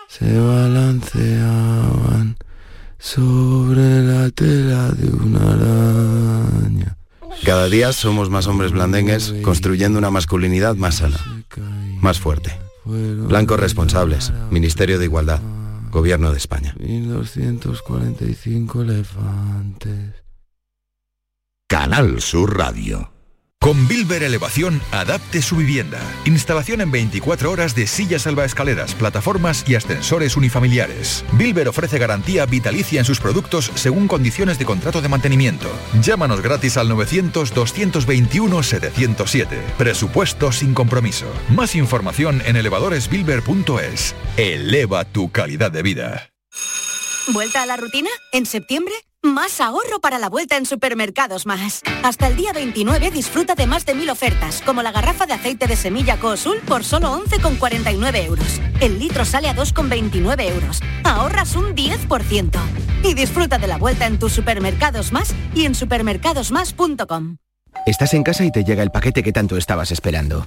se balanceaban sobre la tela de una araña. Cada día somos más hombres blandengues construyendo una masculinidad más sana, más fuerte. Blancos responsables, Ministerio de Igualdad, Gobierno de España. 1245 elefantes. Canal Sur Radio. Con Bilber Elevación, adapte su vivienda. Instalación en 24 horas de sillas salvaescaleras, plataformas y ascensores unifamiliares. Bilber ofrece garantía vitalicia en sus productos según condiciones de contrato de mantenimiento. Llámanos gratis al 900-221-707. Presupuesto sin compromiso. Más información en elevadoresbilber.es. Eleva tu calidad de vida. ¿Vuelta a la rutina? ¿En septiembre? Más ahorro para la vuelta en Supermercados Más. Hasta el día 29 disfruta de más de mil ofertas, como la garrafa de aceite de semilla Cosul por solo 11,49 euros. El litro sale a 2,29 euros. Ahorras un 10%. Y disfruta de la vuelta en tus Supermercados Más y en supermercadosmás.com. Estás en casa y te llega el paquete que tanto estabas esperando.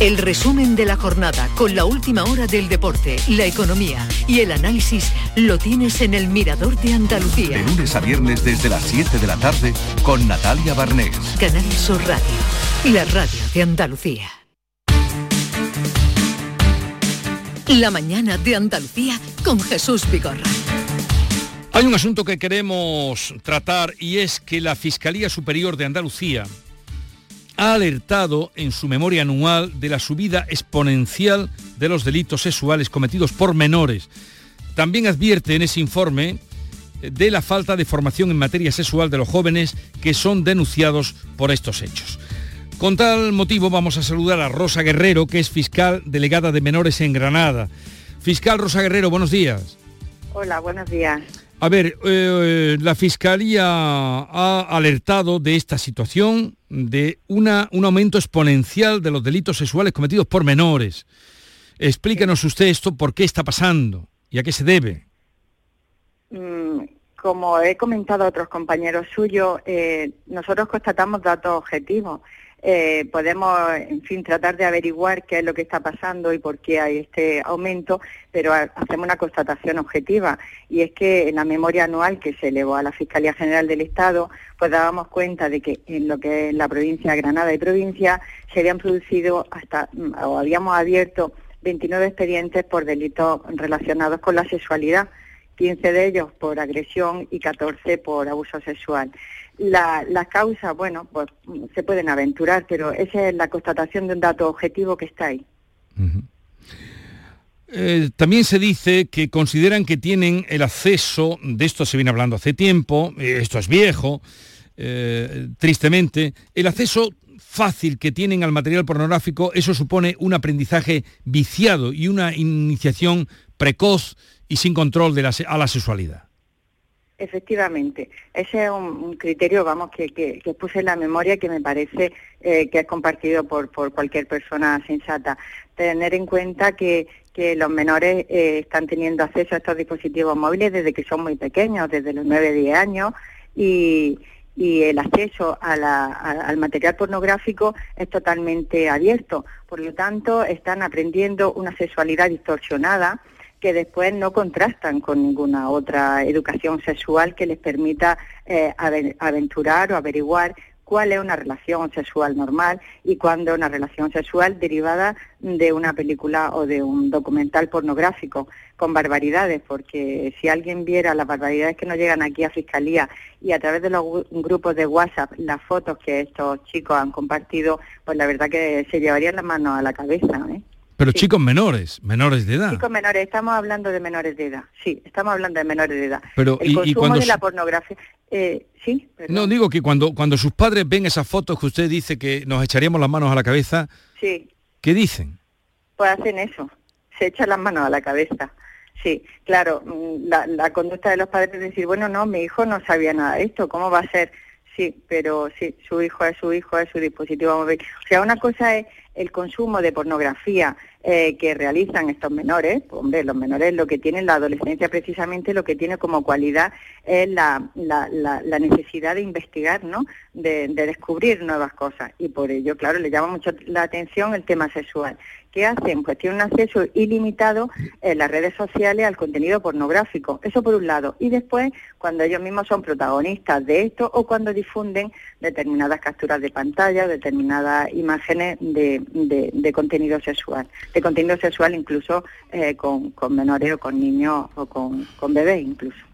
El resumen de la jornada con la última hora del deporte, la economía y el análisis lo tienes en el Mirador de Andalucía. De lunes a viernes desde las 7 de la tarde con Natalia Barnés. Canal Sur Radio, la radio de Andalucía. La mañana de Andalucía con Jesús Vigorra. Hay un asunto que queremos tratar y es que la Fiscalía Superior de Andalucía ha alertado en su memoria anual de la subida exponencial de los delitos sexuales cometidos por menores. También advierte en ese informe eh, de la falta de formación en materia sexual de los jóvenes que son denunciados por estos hechos. Con tal motivo vamos a saludar a Rosa Guerrero, que es fiscal delegada de menores en Granada. Fiscal Rosa Guerrero, buenos días. Hola, buenos días. A ver, eh, la Fiscalía ha alertado de esta situación, de una, un aumento exponencial de los delitos sexuales cometidos por menores. Explícanos usted esto, por qué está pasando y a qué se debe. Mm, como he comentado a otros compañeros suyos, eh, nosotros constatamos datos objetivos. Eh, podemos, en fin, tratar de averiguar qué es lo que está pasando y por qué hay este aumento, pero hacemos una constatación objetiva y es que en la memoria anual que se elevó a la Fiscalía General del Estado, pues dábamos cuenta de que en lo que es la provincia de Granada y provincia se habían producido hasta, mm, o habíamos abierto 29 expedientes por delitos relacionados con la sexualidad. 15 de ellos por agresión y 14 por abuso sexual. La, las causas, bueno, pues se pueden aventurar, pero esa es la constatación de un dato objetivo que está ahí. Eh, también se dice que consideran que tienen el acceso, de esto se viene hablando hace tiempo, eh, esto es viejo, eh, tristemente, el acceso fácil que tienen al material pornográfico, eso supone un aprendizaje viciado y una iniciación precoz y sin control de la, a la sexualidad. Efectivamente, ese es un, criterio, vamos, que, que, puse en la memoria que me parece eh, que es compartido por, por cualquier persona sensata. Tener en cuenta que, que los menores eh, están teniendo acceso a estos dispositivos móviles desde que son muy pequeños, desde los 9-10 años, y, y el acceso a la, al material pornográfico es totalmente abierto. Por lo tanto, están aprendiendo una sexualidad distorsionada que después no contrastan con ninguna otra educación sexual que les permita eh, aventurar o averiguar cuál es una relación sexual normal y cuándo una relación sexual derivada de una película o de un documental pornográfico con barbaridades, porque si alguien viera las barbaridades que nos llegan aquí a Fiscalía y a través de los grupos de WhatsApp las fotos que estos chicos han compartido, pues la verdad que se llevarían las manos a la cabeza. ¿eh? Pero chicos menores, menores de edad. Chicos menores, estamos hablando de menores de edad, sí, estamos hablando de menores de edad. Pero, el consumo de la pornografía, eh, sí. No, digo que cuando, cuando sus padres ven esas fotos que usted dice que nos echaríamos las manos a la cabeza, sí. ¿qué dicen? Pues hacen eso, se echan las manos a la cabeza. Sí, claro, mm, la, la conducta de los padres es decir, bueno, no, mi hijo no sabía nada de esto, ¿cómo va a ser? Sí, pero sí, su hijo es su hijo, es su dispositivo móvil. O sea, una cosa es el consumo de pornografía eh, que realizan estos menores, hombre, los menores lo que tienen la adolescencia precisamente lo que tiene como cualidad es la, la, necesidad de investigar, ¿no? De, de, descubrir nuevas cosas y por ello, claro, le llama mucho la atención el tema sexual. ¿Qué hacen? Pues tienen un acceso ilimitado en las redes sociales al contenido pornográfico. Eso por un lado. Y después, cuando ellos mismos son protagonistas de esto o cuando difunden determinadas capturas de pantalla, determinadas imágenes de, de contenido sexual de contenido sexual incluso eh, con, menores o con niños o con, con bebés incluso.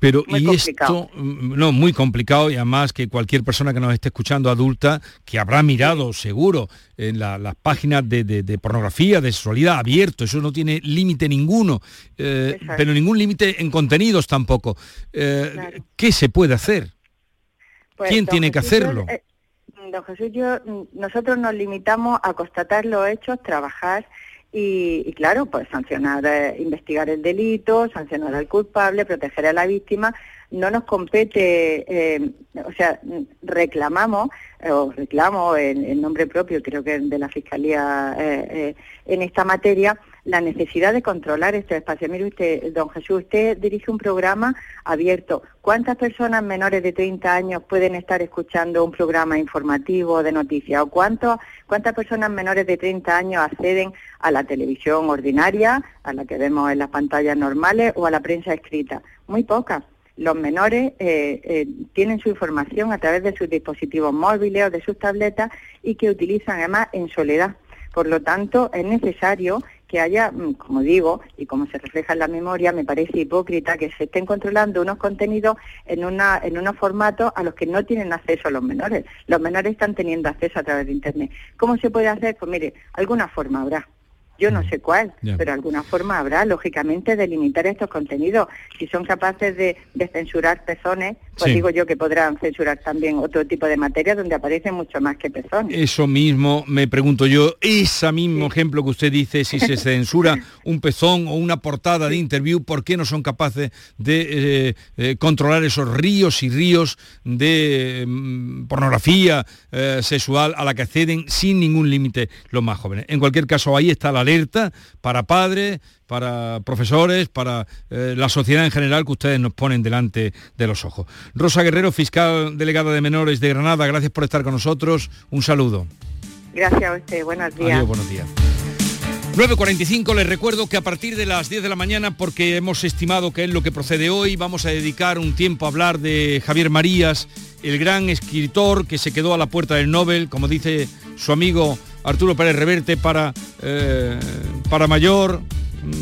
Pero y esto, mm, no, muy complicado y además que cualquier persona que nos esté escuchando adulta, que habrá mirado seguro en las páginas de, pornografía, de sexualidad abierto, eso no tiene límite ninguno, eh, pero ningún límite en contenidos tampoco. Eh, ¿Qué se puede hacer? Pues, ¿Quién tiene que hacerlo? don Jesús, yo, nosotros nos limitamos a constatar los hechos, trabajar y, claro, pues sancionar, eh, investigar el delito, sancionar al culpable, proteger a la víctima. No nos compete, eh, o sea, reclamamos, eh, o reclamo en, nombre propio, creo que de la Fiscalía en esta materia, la necesidad de controlar este espacio. Mire usted, don Jesús, usted dirige un programa abierto. ¿Cuántas personas menores de 30 años pueden estar escuchando un programa informativo de noticias? ¿O cuántas personas menores de 30 años acceden a la televisión ordinaria, a la que vemos en las pantallas normales o a la prensa escrita? Muy pocas los menores eh, eh, tienen su información a través de sus dispositivos móviles o de sus tabletas y que utilizan además en soledad. Por lo tanto, es necesario que haya, mm, como digo, y como se refleja en la memoria, me parece hipócrita que se estén controlando unos contenidos en, una, en unos formatos a los que no tienen acceso los menores. Los menores están teniendo acceso a través de Internet. ¿Cómo se puede hacer? Pues mire, alguna forma habrá. Yo no sé cuál, pero alguna forma habrá, lógicamente, de limitar estos contenidos. Si son capaces de, censurar pezones, pues digo yo que podrán censurar también otro tipo de materia donde aparece mucho más que pezones. Eso mismo me pregunto yo, ese mismo ejemplo que usted dice, si se censura un pezón o una portada de interview, ¿por qué no son capaces de eh, eh, controlar esos ríos y ríos de mm, pornografía eh, sexual a la que acceden sin ningún límite los más jóvenes? En cualquier caso, ahí está la alerta para padres, para profesores, para eh, la sociedad en general que ustedes nos ponen delante de los ojos. Rosa Guerrero, fiscal delegada de menores de Granada, gracias por estar con nosotros. Un saludo. Gracias a usted, buenos días. Adiós, buenos días. 9.45, les recuerdo que a partir de las 10 de la mañana, porque hemos estimado que es lo que procede hoy, vamos a dedicar un tiempo a hablar de Javier Marías, el gran escritor que se quedó a la puerta del Nobel, como dice su amigo Arturo Pérez Reverte, para, eh, para mayor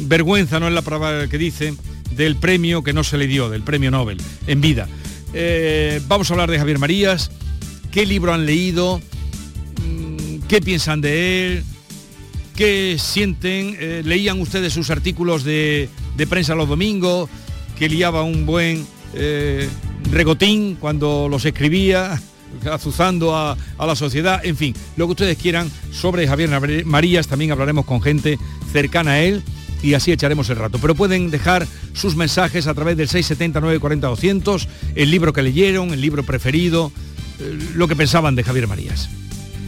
vergüenza, no es la palabra que dice, del premio que no se le dio, del premio Nobel, en vida. Eh, vamos a hablar de Javier Marías, qué libro han leído, mm, qué piensan de él, qué sienten, eh, leían ustedes sus artículos de, prensa los domingos, que liaba un buen regotín cuando los escribía, azuzando a, la sociedad, en fin, lo que ustedes quieran sobre Javier Marías, también hablaremos con gente cercana a él y así echaremos el rato. Pero pueden dejar sus mensajes a través del 679 40 200, el libro que leyeron, el libro preferido, eh, lo que pensaban de Javier Marías.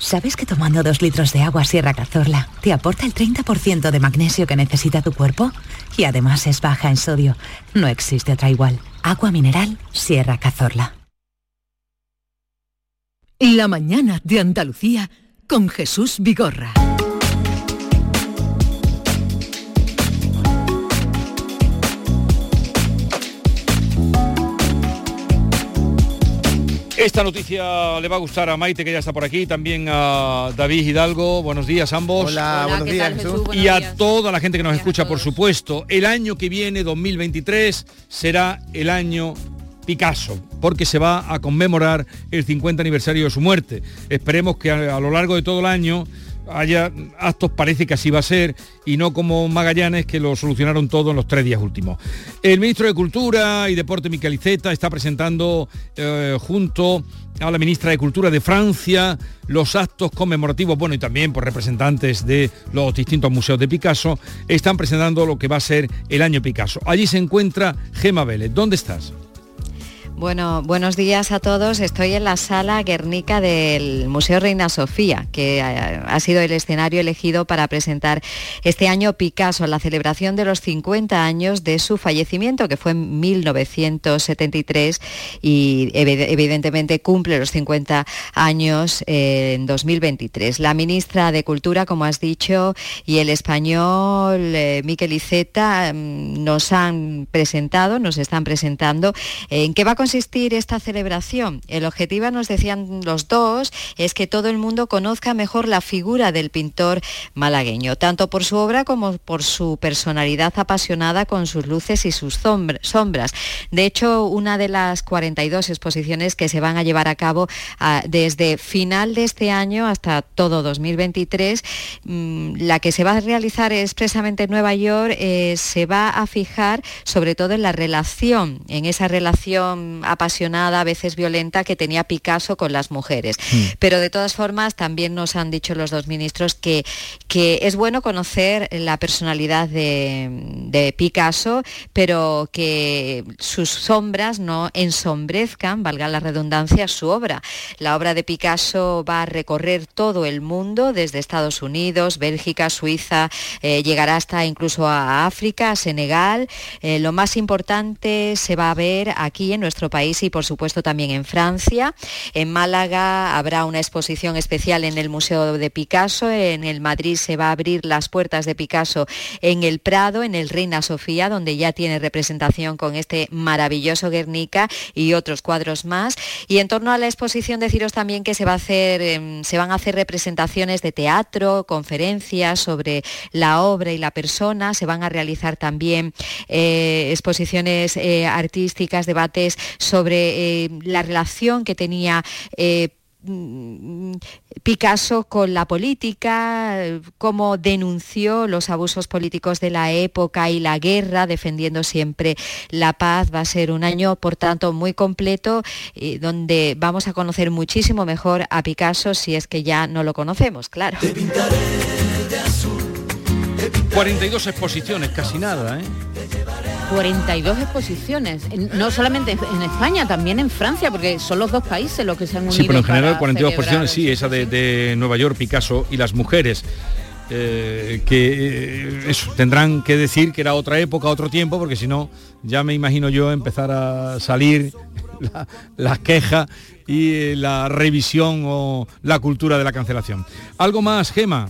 ¿Sabes que tomando dos litros de agua Sierra Cazorla te aporta el 30% de magnesio que necesita tu cuerpo? Y además es baja en sodio. No existe otra igual. Agua mineral Sierra Cazorla. La mañana de Andalucía con Jesús Vigorra. Esta noticia le va a gustar a Maite, que ya está por aquí, también a David Hidalgo. Buenos días ambos. Hola, buenos días, Y a toda la gente que nos escucha, por supuesto. El año que viene, 2023, será el año Picasso, porque se va a conmemorar el 50 aniversario de su muerte. Esperemos que a lo largo de todo el año haya actos, parece que así va a ser, y no como Magallanes, que lo solucionaron todo en los tres días últimos. El ministro de Cultura y Deporte, Miquel Iceta, está presentando eh, junto a la ministra de Cultura de Francia los actos conmemorativos, bueno, y también por representantes de los distintos museos de Picasso, están presentando lo que va a ser el año Picasso. Allí se encuentra Gema Vélez. ¿Dónde estás? Bueno, buenos días a todos. Estoy en la sala Guernica del Museo Reina Sofía, que ha sido el escenario elegido para presentar este año Picasso, la celebración de los 50 años de su fallecimiento, que fue en 1973 y evidentemente cumple los 50 años en 2023. La ministra de Cultura, como has dicho, y el español eh, Miquel Iceta mm, nos han presentado, nos están presentando en qué va a consistir esta celebración? El objetivo, nos decían los dos, es que todo el mundo conozca mejor la figura del pintor malagueño, tanto por su obra como por su personalidad apasionada con sus luces y sus sombras. De hecho, una de las 42 exposiciones que se van a llevar a cabo ah, desde final de este año hasta todo 2023, mm, la que se va a realizar expresamente en Nueva York, eh, se va a fijar sobre todo en la relación, en esa relación apasionada, a veces violenta, que tenía Picasso con las mujeres. Hmm. Pero de todas formas, también nos han dicho los dos ministros que, que es bueno conocer la personalidad de, Picasso, pero que sus sombras no ensombrezcan, valga la redundancia, su obra. La obra de Picasso va a recorrer todo el mundo, desde Estados Unidos, Bélgica, Suiza, eh, llegará hasta incluso a África, a Senegal. Eh, lo más importante se va a ver aquí en nuestro nuestro país y por supuesto también en Francia. En Málaga habrá una exposición especial en el Museo de Picasso. En el Madrid se va a abrir las puertas de Picasso en el Prado, en el Reina Sofía, donde ya tiene representación con este maravilloso Guernica y otros cuadros más. Y en torno a la exposición deciros también que se va a hacer, em, se van a hacer representaciones de teatro, conferencias sobre la obra y la persona, se van a realizar también eh, exposiciones eh, artísticas, debates sobre eh, la relación que tenía mm, Picasso con la política, cómo denunció los abusos políticos de la época y la guerra, defendiendo siempre la paz. Va a ser un año, por tanto, muy completo, donde vamos a conocer muchísimo mejor a Picasso, si es que ya no lo conocemos, claro. 42 exposiciones, casi nada, ¿eh? 42 exposiciones, no solamente en España, también en Francia, porque son los dos países los que se han unido. Sí, pero en general 42 exposiciones, sí, esa de, Nueva York, Picasso y las mujeres. Eh, que eh, tendrán que decir que era otra época, otro tiempo, porque si no, ya me imagino yo empezar a salir las quejas y eh, la revisión o la cultura de la cancelación. ¿Algo más, Gema?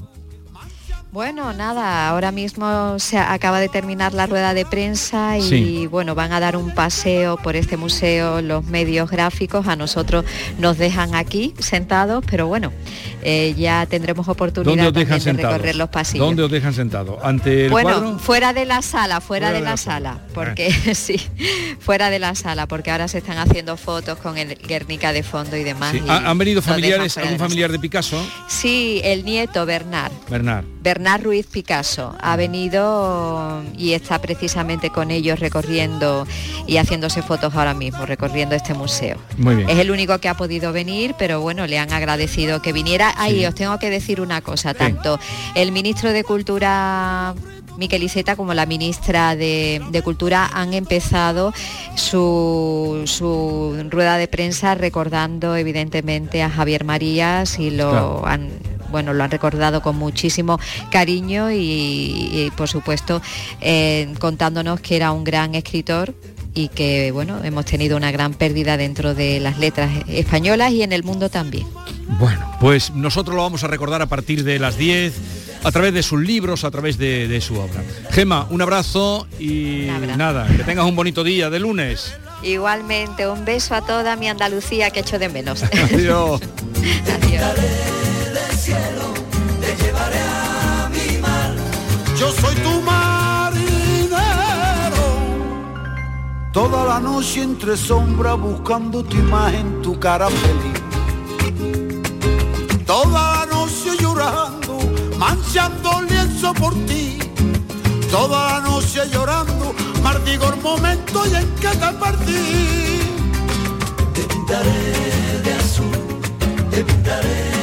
Bueno, nada, ahora mismo se acaba de terminar la rueda de prensa y bueno, van a dar un paseo por este museo los medios gráficos, a nosotros nos dejan aquí sentados, pero bueno, eh, ya tendremos oportunidad de recorrer los pasillos. ¿Dónde os dejan sentados? ¿Ante el bueno, fuera de la sala, fuera, de, la, sala, porque sí, fuera de la sala, porque ahora se están haciendo fotos con el Guernica de fondo y demás. ¿Han venido familiares, algún familiar de Picasso? Sí, el nieto Bernard. Bernard. Bernard Ruiz Picasso ha venido y está precisamente con ellos recorriendo y haciéndose fotos ahora mismo, recorriendo este museo. Muy bien. Es el único que ha podido venir, pero bueno, le han agradecido que viniera. Ahí os tengo que decir una cosa, tanto el ministro de Cultura Miquel Iceta como la ministra de, Cultura han empezado su, rueda de prensa recordando evidentemente a Javier Marías y lo han bueno, lo han recordado con muchísimo cariño y, por supuesto eh, contándonos que era un gran escritor y que bueno, hemos tenido una gran pérdida dentro de las letras españolas y en el mundo también. Bueno, pues nosotros lo vamos a recordar a partir de las 10 a través de sus libros, a través de, su obra. Gema, un abrazo y nada, que tengas un bonito día de lunes. Igualmente, un beso a toda mi Andalucía que echo de menos. Adiós. Adiós cielo, te llevaré a mi mar. Yo soy tu marinero. Toda la noche entre sombras buscando tu imagen, tu cara feliz. Toda la noche llorando, manchando el lienzo por ti. Toda la noche llorando, mardigo el momento y en que te perdí. Te pintaré de azul, te pintaré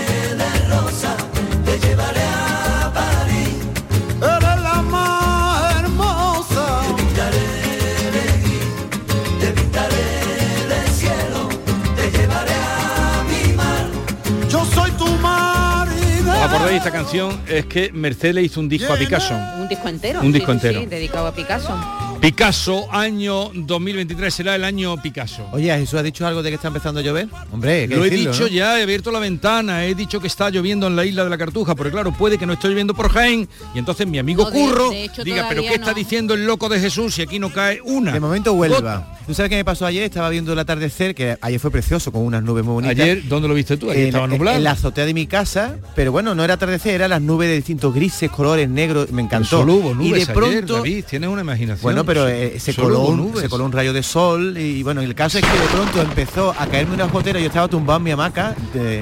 acordáis de esta canción? Es que Mercedes le hizo un disco a Picasso. Un disco entero. Un disco entero. Sí, dedicado a Picasso. Picasso, año 2023 será el año Picasso. Oye, Jesús ha dicho algo de que está empezando a llover. Hombre, lo he dicho ya, he abierto la ventana, he dicho que está lloviendo en la isla de la Cartuja, porque claro, puede que no esté lloviendo por Jaén y entonces mi amigo Curro diga, pero ¿qué está diciendo el loco de Jesús si aquí no cae una? De momento Huelva. ¿Tú sabes qué me pasó ayer? Estaba viendo el atardecer, que ayer fue precioso, con unas nubes muy bonitas. ¿Ayer dónde lo viste tú? Ayer estaba nublado. En la azotea de mi casa, pero bueno, no era atardecer, era las nubes de distintos grises, colores, negros, me encantó. Solo hubo nubes y de pronto, David, tienes una imaginación. Bueno, pero eh, se, coló un, se coló un rayo de sol y bueno, el caso es que de pronto empezó a caerme una gotera, yo estaba tumbado en mi hamaca,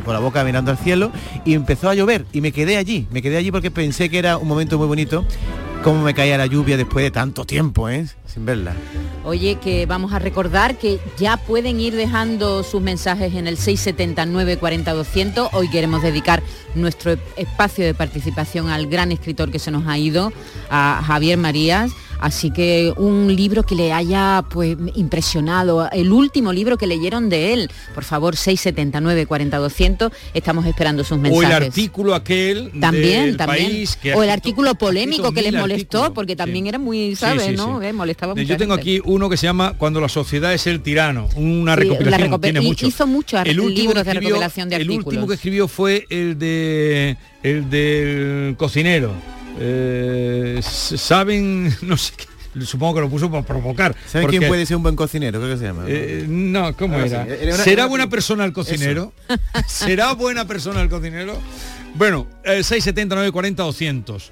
con la boca mirando al cielo, y empezó a llover y me quedé allí, me quedé allí porque pensé que era un momento muy bonito cómo me caía la lluvia después de tanto tiempo, ¿eh? Sin verla. Oye, que vamos a recordar que ya pueden ir dejando sus mensajes en el 679 40 200. Hoy queremos dedicar nuestro espacio de participación al gran escritor que se nos ha ido, a Javier Marías. Así que un libro que le haya pues impresionado, el último libro que leyeron de él, por favor 679 40 200, estamos esperando sus mensajes. O el artículo aquel también, también. o el artículo polémico que les molestó, porque también era muy, ¿sabes? ¿no? Eh, gustaba Eh, mucha Yo tengo gente. aquí uno que se llama Cuando la sociedad es el tirano, una Sí, recopilación, la recopi- tiene mucho. hizo muchos ar- libros que de recopilación de El último artículos. que escribió fue el de el del cocinero. Eh, saben, no sé qué, supongo que lo puso por provocar. ¿Saben quién puede ser un buen cocinero? ¿Qué se llama? Eh, no, ¿cómo Ah, era? sí, era una- ¿Será era- buena persona el cocinero? ¿Será buena persona el cocinero? Bueno, eh, 670 940 200.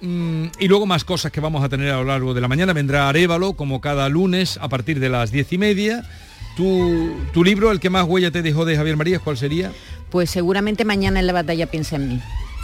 Mm, y luego más cosas que vamos a tener a lo largo de la mañana. Vendrá Arevalo, como cada lunes, a partir de las diez y media. Tu, libro, el que más huella te dejó de Javier Marías, ¿cuál sería? Pues seguramente mañana en la batalla piensa en mí.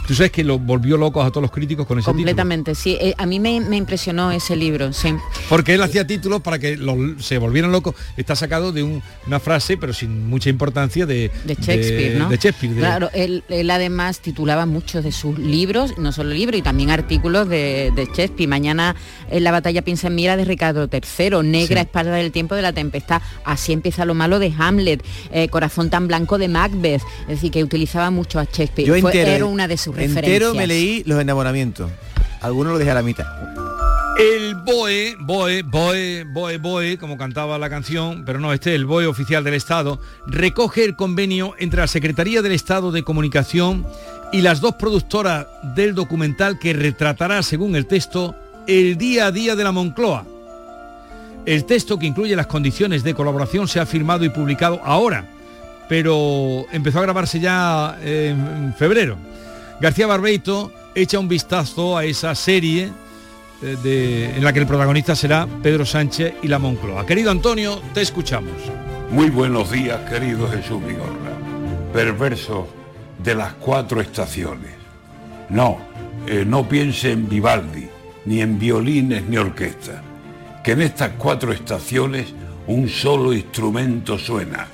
Tú sabes que lo volvió locos a todos los críticos con ese título. Completamente, sí. Eh, a mí me, me impresionó ese libro, sí. Porque él hacía títulos para que los- se volvieran locos. Está sacado de un- una frase, pero sin mucha importancia, de, de Shakespeare, de- ¿no? de Shakespeare, de- Claro, él, él además titulaba muchos de sus libros, no solo libros, y también artículos de, de Shakespeare. Mañana en la batalla piensa en mira de Ricardo III, Negra Sí. espada del tiempo de la tempestad, así empieza lo malo de Hamlet, eh, Corazón tan blanco de Macbeth, es decir, que utilizaba mucho a Shakespeare. Yo Fue- entero, era una de sus entero me leí Los enamoramientos. Algunos lo dejé a la mitad. El BOE, BOE, BOE, BOE, BOE, como cantaba la canción, pero no, este, el BOE oficial del Estado, recoge el convenio entre la Secretaría del Estado de Comunicación y las dos productoras del documental que retratará, según el texto, el día a día de la Moncloa. El texto que incluye las condiciones de colaboración se ha firmado y publicado ahora, pero empezó a grabarse ya en febrero. García Barbeito echa un vistazo a esa serie eh, en la que el protagonista será Pedro Sánchez y la Moncloa. Querido Antonio, te escuchamos. Muy buenos días, querido Jesús Vigorra. Perversos de las cuatro estaciones. No, eh, no piense en Vivaldi, ni en violines ni orquesta. Que en estas cuatro estaciones un solo instrumento suena.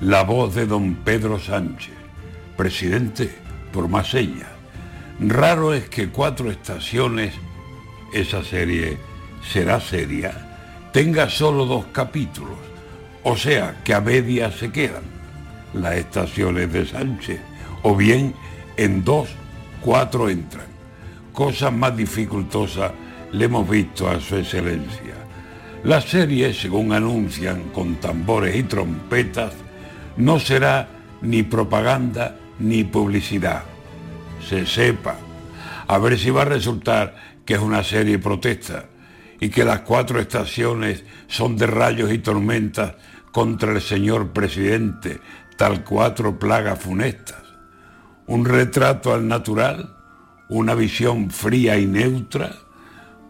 La voz de don Pedro Sánchez, presidente por más señas. Raro es que cuatro estaciones, esa serie será seria, tenga solo dos capítulos, o sea que a medias se quedan las estaciones de Sánchez, o bien en dos, cuatro entran. Cosas más dificultosas le hemos visto a su excelencia. La serie, según anuncian con tambores y trompetas, no será ni propaganda ni publicidad. Se sepa. A ver si va a resultar que es una serie protesta y que las cuatro estaciones son de rayos y tormentas contra el señor presidente, tal cuatro plagas funestas. Un retrato al natural, una visión fría y neutra,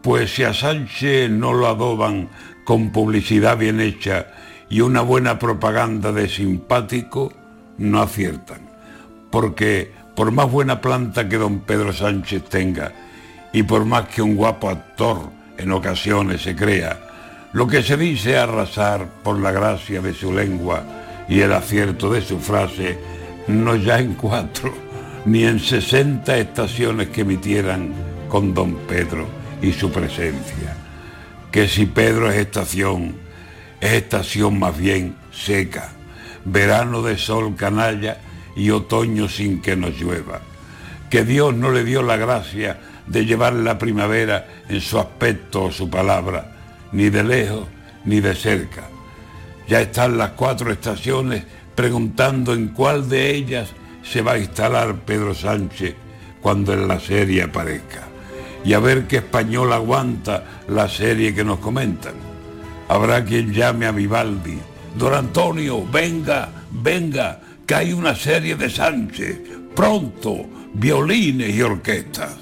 pues si a Sánchez no lo adoban con publicidad bien hecha y una buena propaganda de simpático, no aciertan. Porque por más buena planta que don Pedro Sánchez tenga y por más que un guapo actor en ocasiones se crea, lo que se dice arrasar por la gracia de su lengua y el acierto de su frase, no ya en cuatro, ni en sesenta estaciones que emitieran con don Pedro y su presencia. Que si Pedro es estación, es estación más bien seca, verano de sol canalla y otoño sin que nos llueva. Que Dios no le dio la gracia de llevar la primavera en su aspecto o su palabra, ni de lejos ni de cerca. Ya están las cuatro estaciones preguntando en cuál de ellas se va a instalar Pedro Sánchez cuando en la serie aparezca. Y a ver qué español aguanta la serie que nos comentan. Habrá quien llame a Vivaldi. Don Antonio, venga, venga, que hay una serie de Sánchez. Pronto, violines y orquestas.